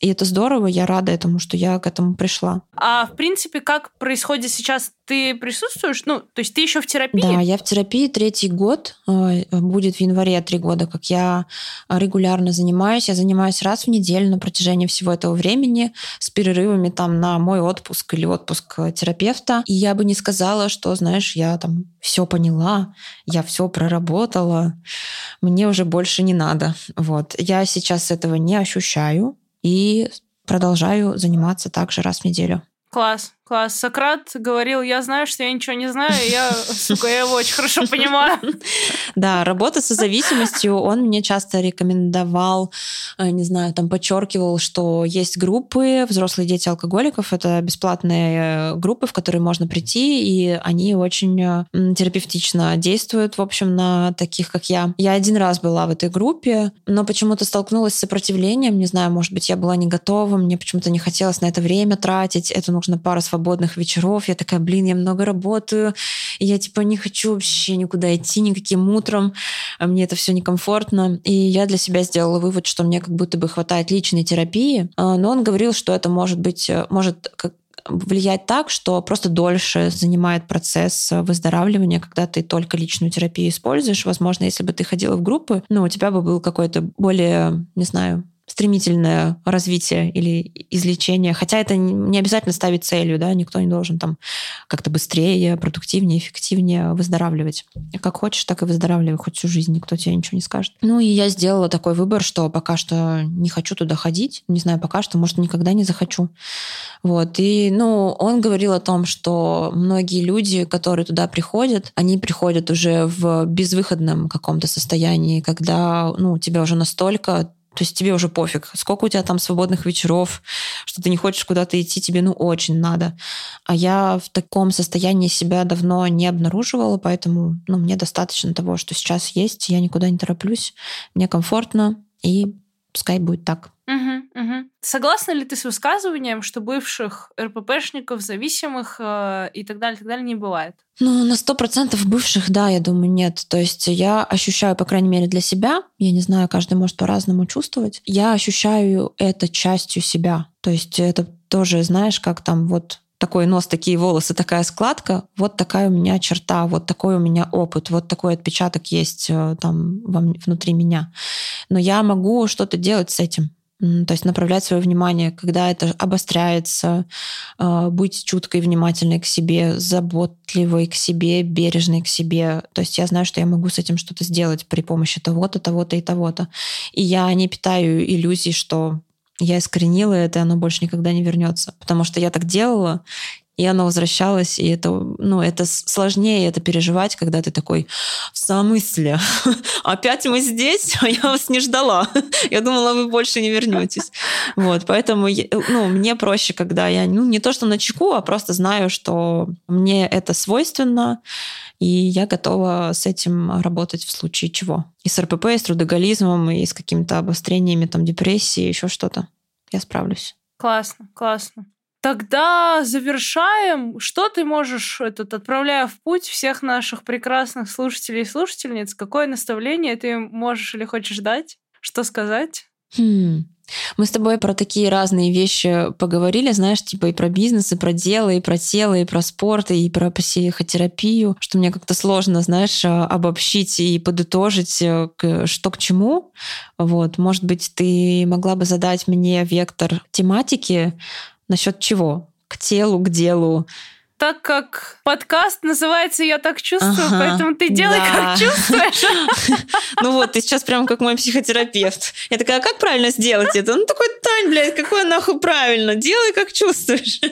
и это здорово, я рада этому, что я к этому пришла. А в принципе, как происходит сейчас ты присутствуешь? Ну, то есть ты еще в терапии? Да, я в терапии третий год. Э, будет в январе три года, как я регулярно занимаюсь. Я занимаюсь раз в неделю на протяжении всего этого времени с перерывами там на мой отпуск или отпуск терапевта. И я бы не сказала, что, знаешь, я там все поняла, я все проработала, мне уже больше не надо. Вот. Я сейчас этого не ощущаю и продолжаю заниматься также раз в неделю. Класс. Класс. Сократ говорил, я знаю, что я ничего не знаю, я, сука, я его очень хорошо понимаю. Да, работа со зависимостью, он мне часто рекомендовал, э, не знаю, там подчеркивал, что есть группы взрослые дети алкоголиков, это бесплатные э, группы, в которые можно прийти, и они очень э, терапевтично действуют, в общем, на таких, как я. Я один раз была в этой группе, но почему-то столкнулась с сопротивлением, не знаю, может быть, я была не готова, мне почему-то не хотелось на это время тратить, это нужно пара свободных вечеров. Я такая, блин, я много работаю, и я типа не хочу вообще никуда идти никаким утром, а мне это все некомфортно. И я для себя сделала вывод, что мне как будто бы хватает личной терапии. А, но он говорил, что это может быть, э, может как влиять так, что просто дольше занимает процесс выздоравливания, когда ты только личную терапию используешь. Возможно, если бы ты ходила в группы, ну, у тебя бы был какой-то более, не знаю, стремительное развитие или излечение. Хотя это не обязательно ставить целью, да, никто не должен там как-то быстрее, продуктивнее, эффективнее выздоравливать. Как хочешь, так и выздоравливай хоть всю жизнь, никто тебе ничего не скажет. Ну и я сделала такой выбор, что пока что не хочу туда ходить. Не знаю, пока что, может, никогда не захочу. Вот. И, ну, он говорил о том, что многие люди, которые туда приходят, они приходят уже в безвыходном каком-то состоянии, когда, ну, тебя уже настолько то есть тебе уже пофиг, сколько у тебя там свободных вечеров, что ты не хочешь куда-то идти, тебе ну очень надо. А я в таком состоянии себя давно не обнаруживала, поэтому ну, мне достаточно того, что сейчас есть, я никуда не тороплюсь, мне комфортно, и пускай будет так. Угу. Согласна ли ты с высказыванием, что бывших РППшников, зависимых э, и так далее, так далее не бывает? Ну, на сто процентов бывших, да, я думаю, нет. То есть я ощущаю, по крайней мере, для себя, я не знаю, каждый может по-разному чувствовать, я ощущаю это частью себя. То есть это тоже, знаешь, как там вот такой нос, такие волосы, такая складка, вот такая у меня черта, вот такой у меня опыт, вот такой отпечаток есть э, там внутри меня. Но я могу что-то делать с этим. То есть направлять свое внимание, когда это обостряется, а, быть чуткой, внимательной к себе, заботливой к себе, бережной к себе. То есть я знаю, что я могу с этим что-то сделать при помощи того-то, того-то и того-то. И я не питаю иллюзий, что я искоренила это, и оно больше никогда не вернется. Потому что я так делала, и оно возвращалось, и это, ну, это сложнее это переживать, когда ты такой, в смысле? Опять мы здесь? А я вас не ждала. Я думала, вы больше не вернетесь. Вот, поэтому, ну, мне проще, когда я, ну, не то, что на чеку, а просто знаю, что мне это свойственно, и я готова с этим работать в случае чего. И с РПП, и с трудоголизмом, и с какими-то обострениями, там, депрессии, еще что-то. Я справлюсь. Классно, классно. Тогда завершаем. Что ты можешь, этот, отправляя в путь всех наших прекрасных слушателей и слушательниц, какое наставление ты можешь или хочешь дать? Что сказать? Хм. Мы с тобой про такие разные вещи поговорили, знаешь, типа и про бизнес, и про дело, и про тело, и про спорт, и про психотерапию, что мне как-то сложно, знаешь, обобщить и подытожить, э, что к чему. Вот, может быть, ты могла бы задать мне вектор тематики, Насчет чего? К телу, к делу. Так как подкаст называется «Я так чувствую», ага, поэтому ты делай, да. как чувствуешь. Ну вот, ты сейчас прям как мой психотерапевт. Я такая, а как правильно сделать это? Ну такой, Тань, блядь, какое нахуй правильно? Делай, как чувствуешь.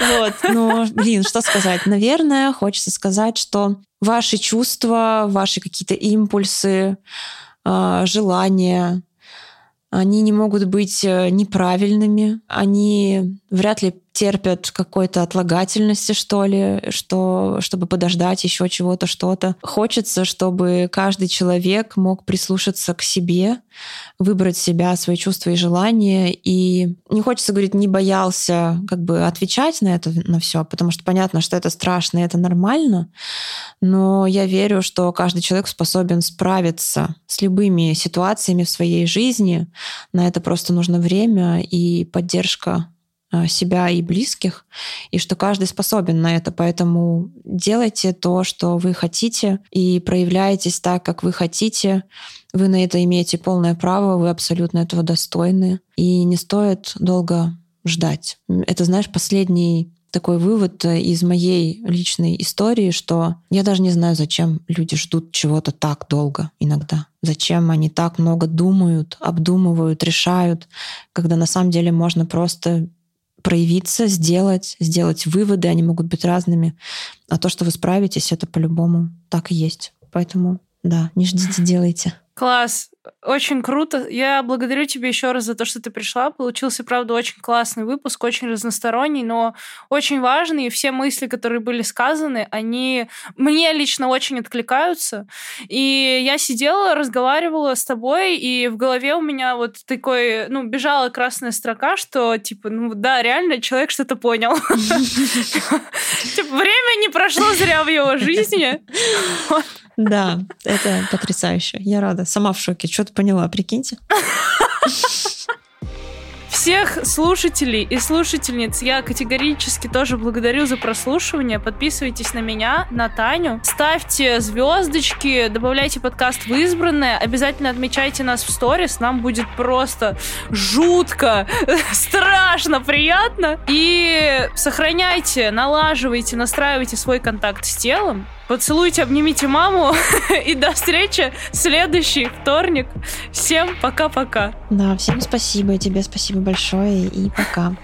Вот, ну, блин, что сказать? Наверное, хочется сказать, что ваши чувства, ваши какие-то импульсы, а, желания, они не могут быть э, неправильными, они вряд ли терпят какой-то отлагательности, что ли, что, чтобы подождать еще чего-то, что-то. Хочется, чтобы каждый человек мог прислушаться к себе, выбрать себя, свои чувства и желания. И не хочется говорить, не боялся как бы отвечать на это, на все, потому что понятно, что это страшно, и это нормально. Но я верю, что каждый человек способен справиться с любыми ситуациями в своей жизни. На это просто нужно время и поддержка себя и близких, и что каждый способен на это. Поэтому делайте то, что вы хотите, и проявляйтесь так, как вы хотите. Вы на это имеете полное право, вы абсолютно этого достойны. И не стоит долго ждать. Это, знаешь, последний такой вывод из моей личной истории, что я даже не знаю, зачем люди ждут чего-то так долго иногда. Зачем они так много думают, обдумывают, решают, когда на самом деле можно просто проявиться, сделать, сделать выводы, они могут быть разными. А то, что вы справитесь, это по-любому так и есть. Поэтому, да, не ждите, делайте. Класс. Очень круто. Я благодарю тебя еще раз за то, что ты пришла. Получился, правда, очень классный выпуск, очень разносторонний, но очень важный. И все мысли, которые были сказаны, они мне лично очень откликаются. И я сидела, разговаривала с тобой, и в голове у меня вот такой, ну, бежала красная строка, что, типа, ну, да, реально человек что-то понял. Типа, время не прошло зря в его жизни. Да, это потрясающе. Я рада. Сама в шоке. Что-то поняла, прикиньте. Всех слушателей и слушательниц я категорически тоже благодарю за прослушивание. Подписывайтесь на меня, на Таню. Ставьте звездочки, добавляйте подкаст в избранное. Обязательно отмечайте нас в сторис. Нам будет просто жутко, страшно приятно. И сохраняйте, налаживайте, настраивайте свой контакт с телом. Поцелуйте, обнимите маму. И до встречи следующий вторник. Всем пока-пока. Да, всем спасибо. И тебе спасибо большое. И пока.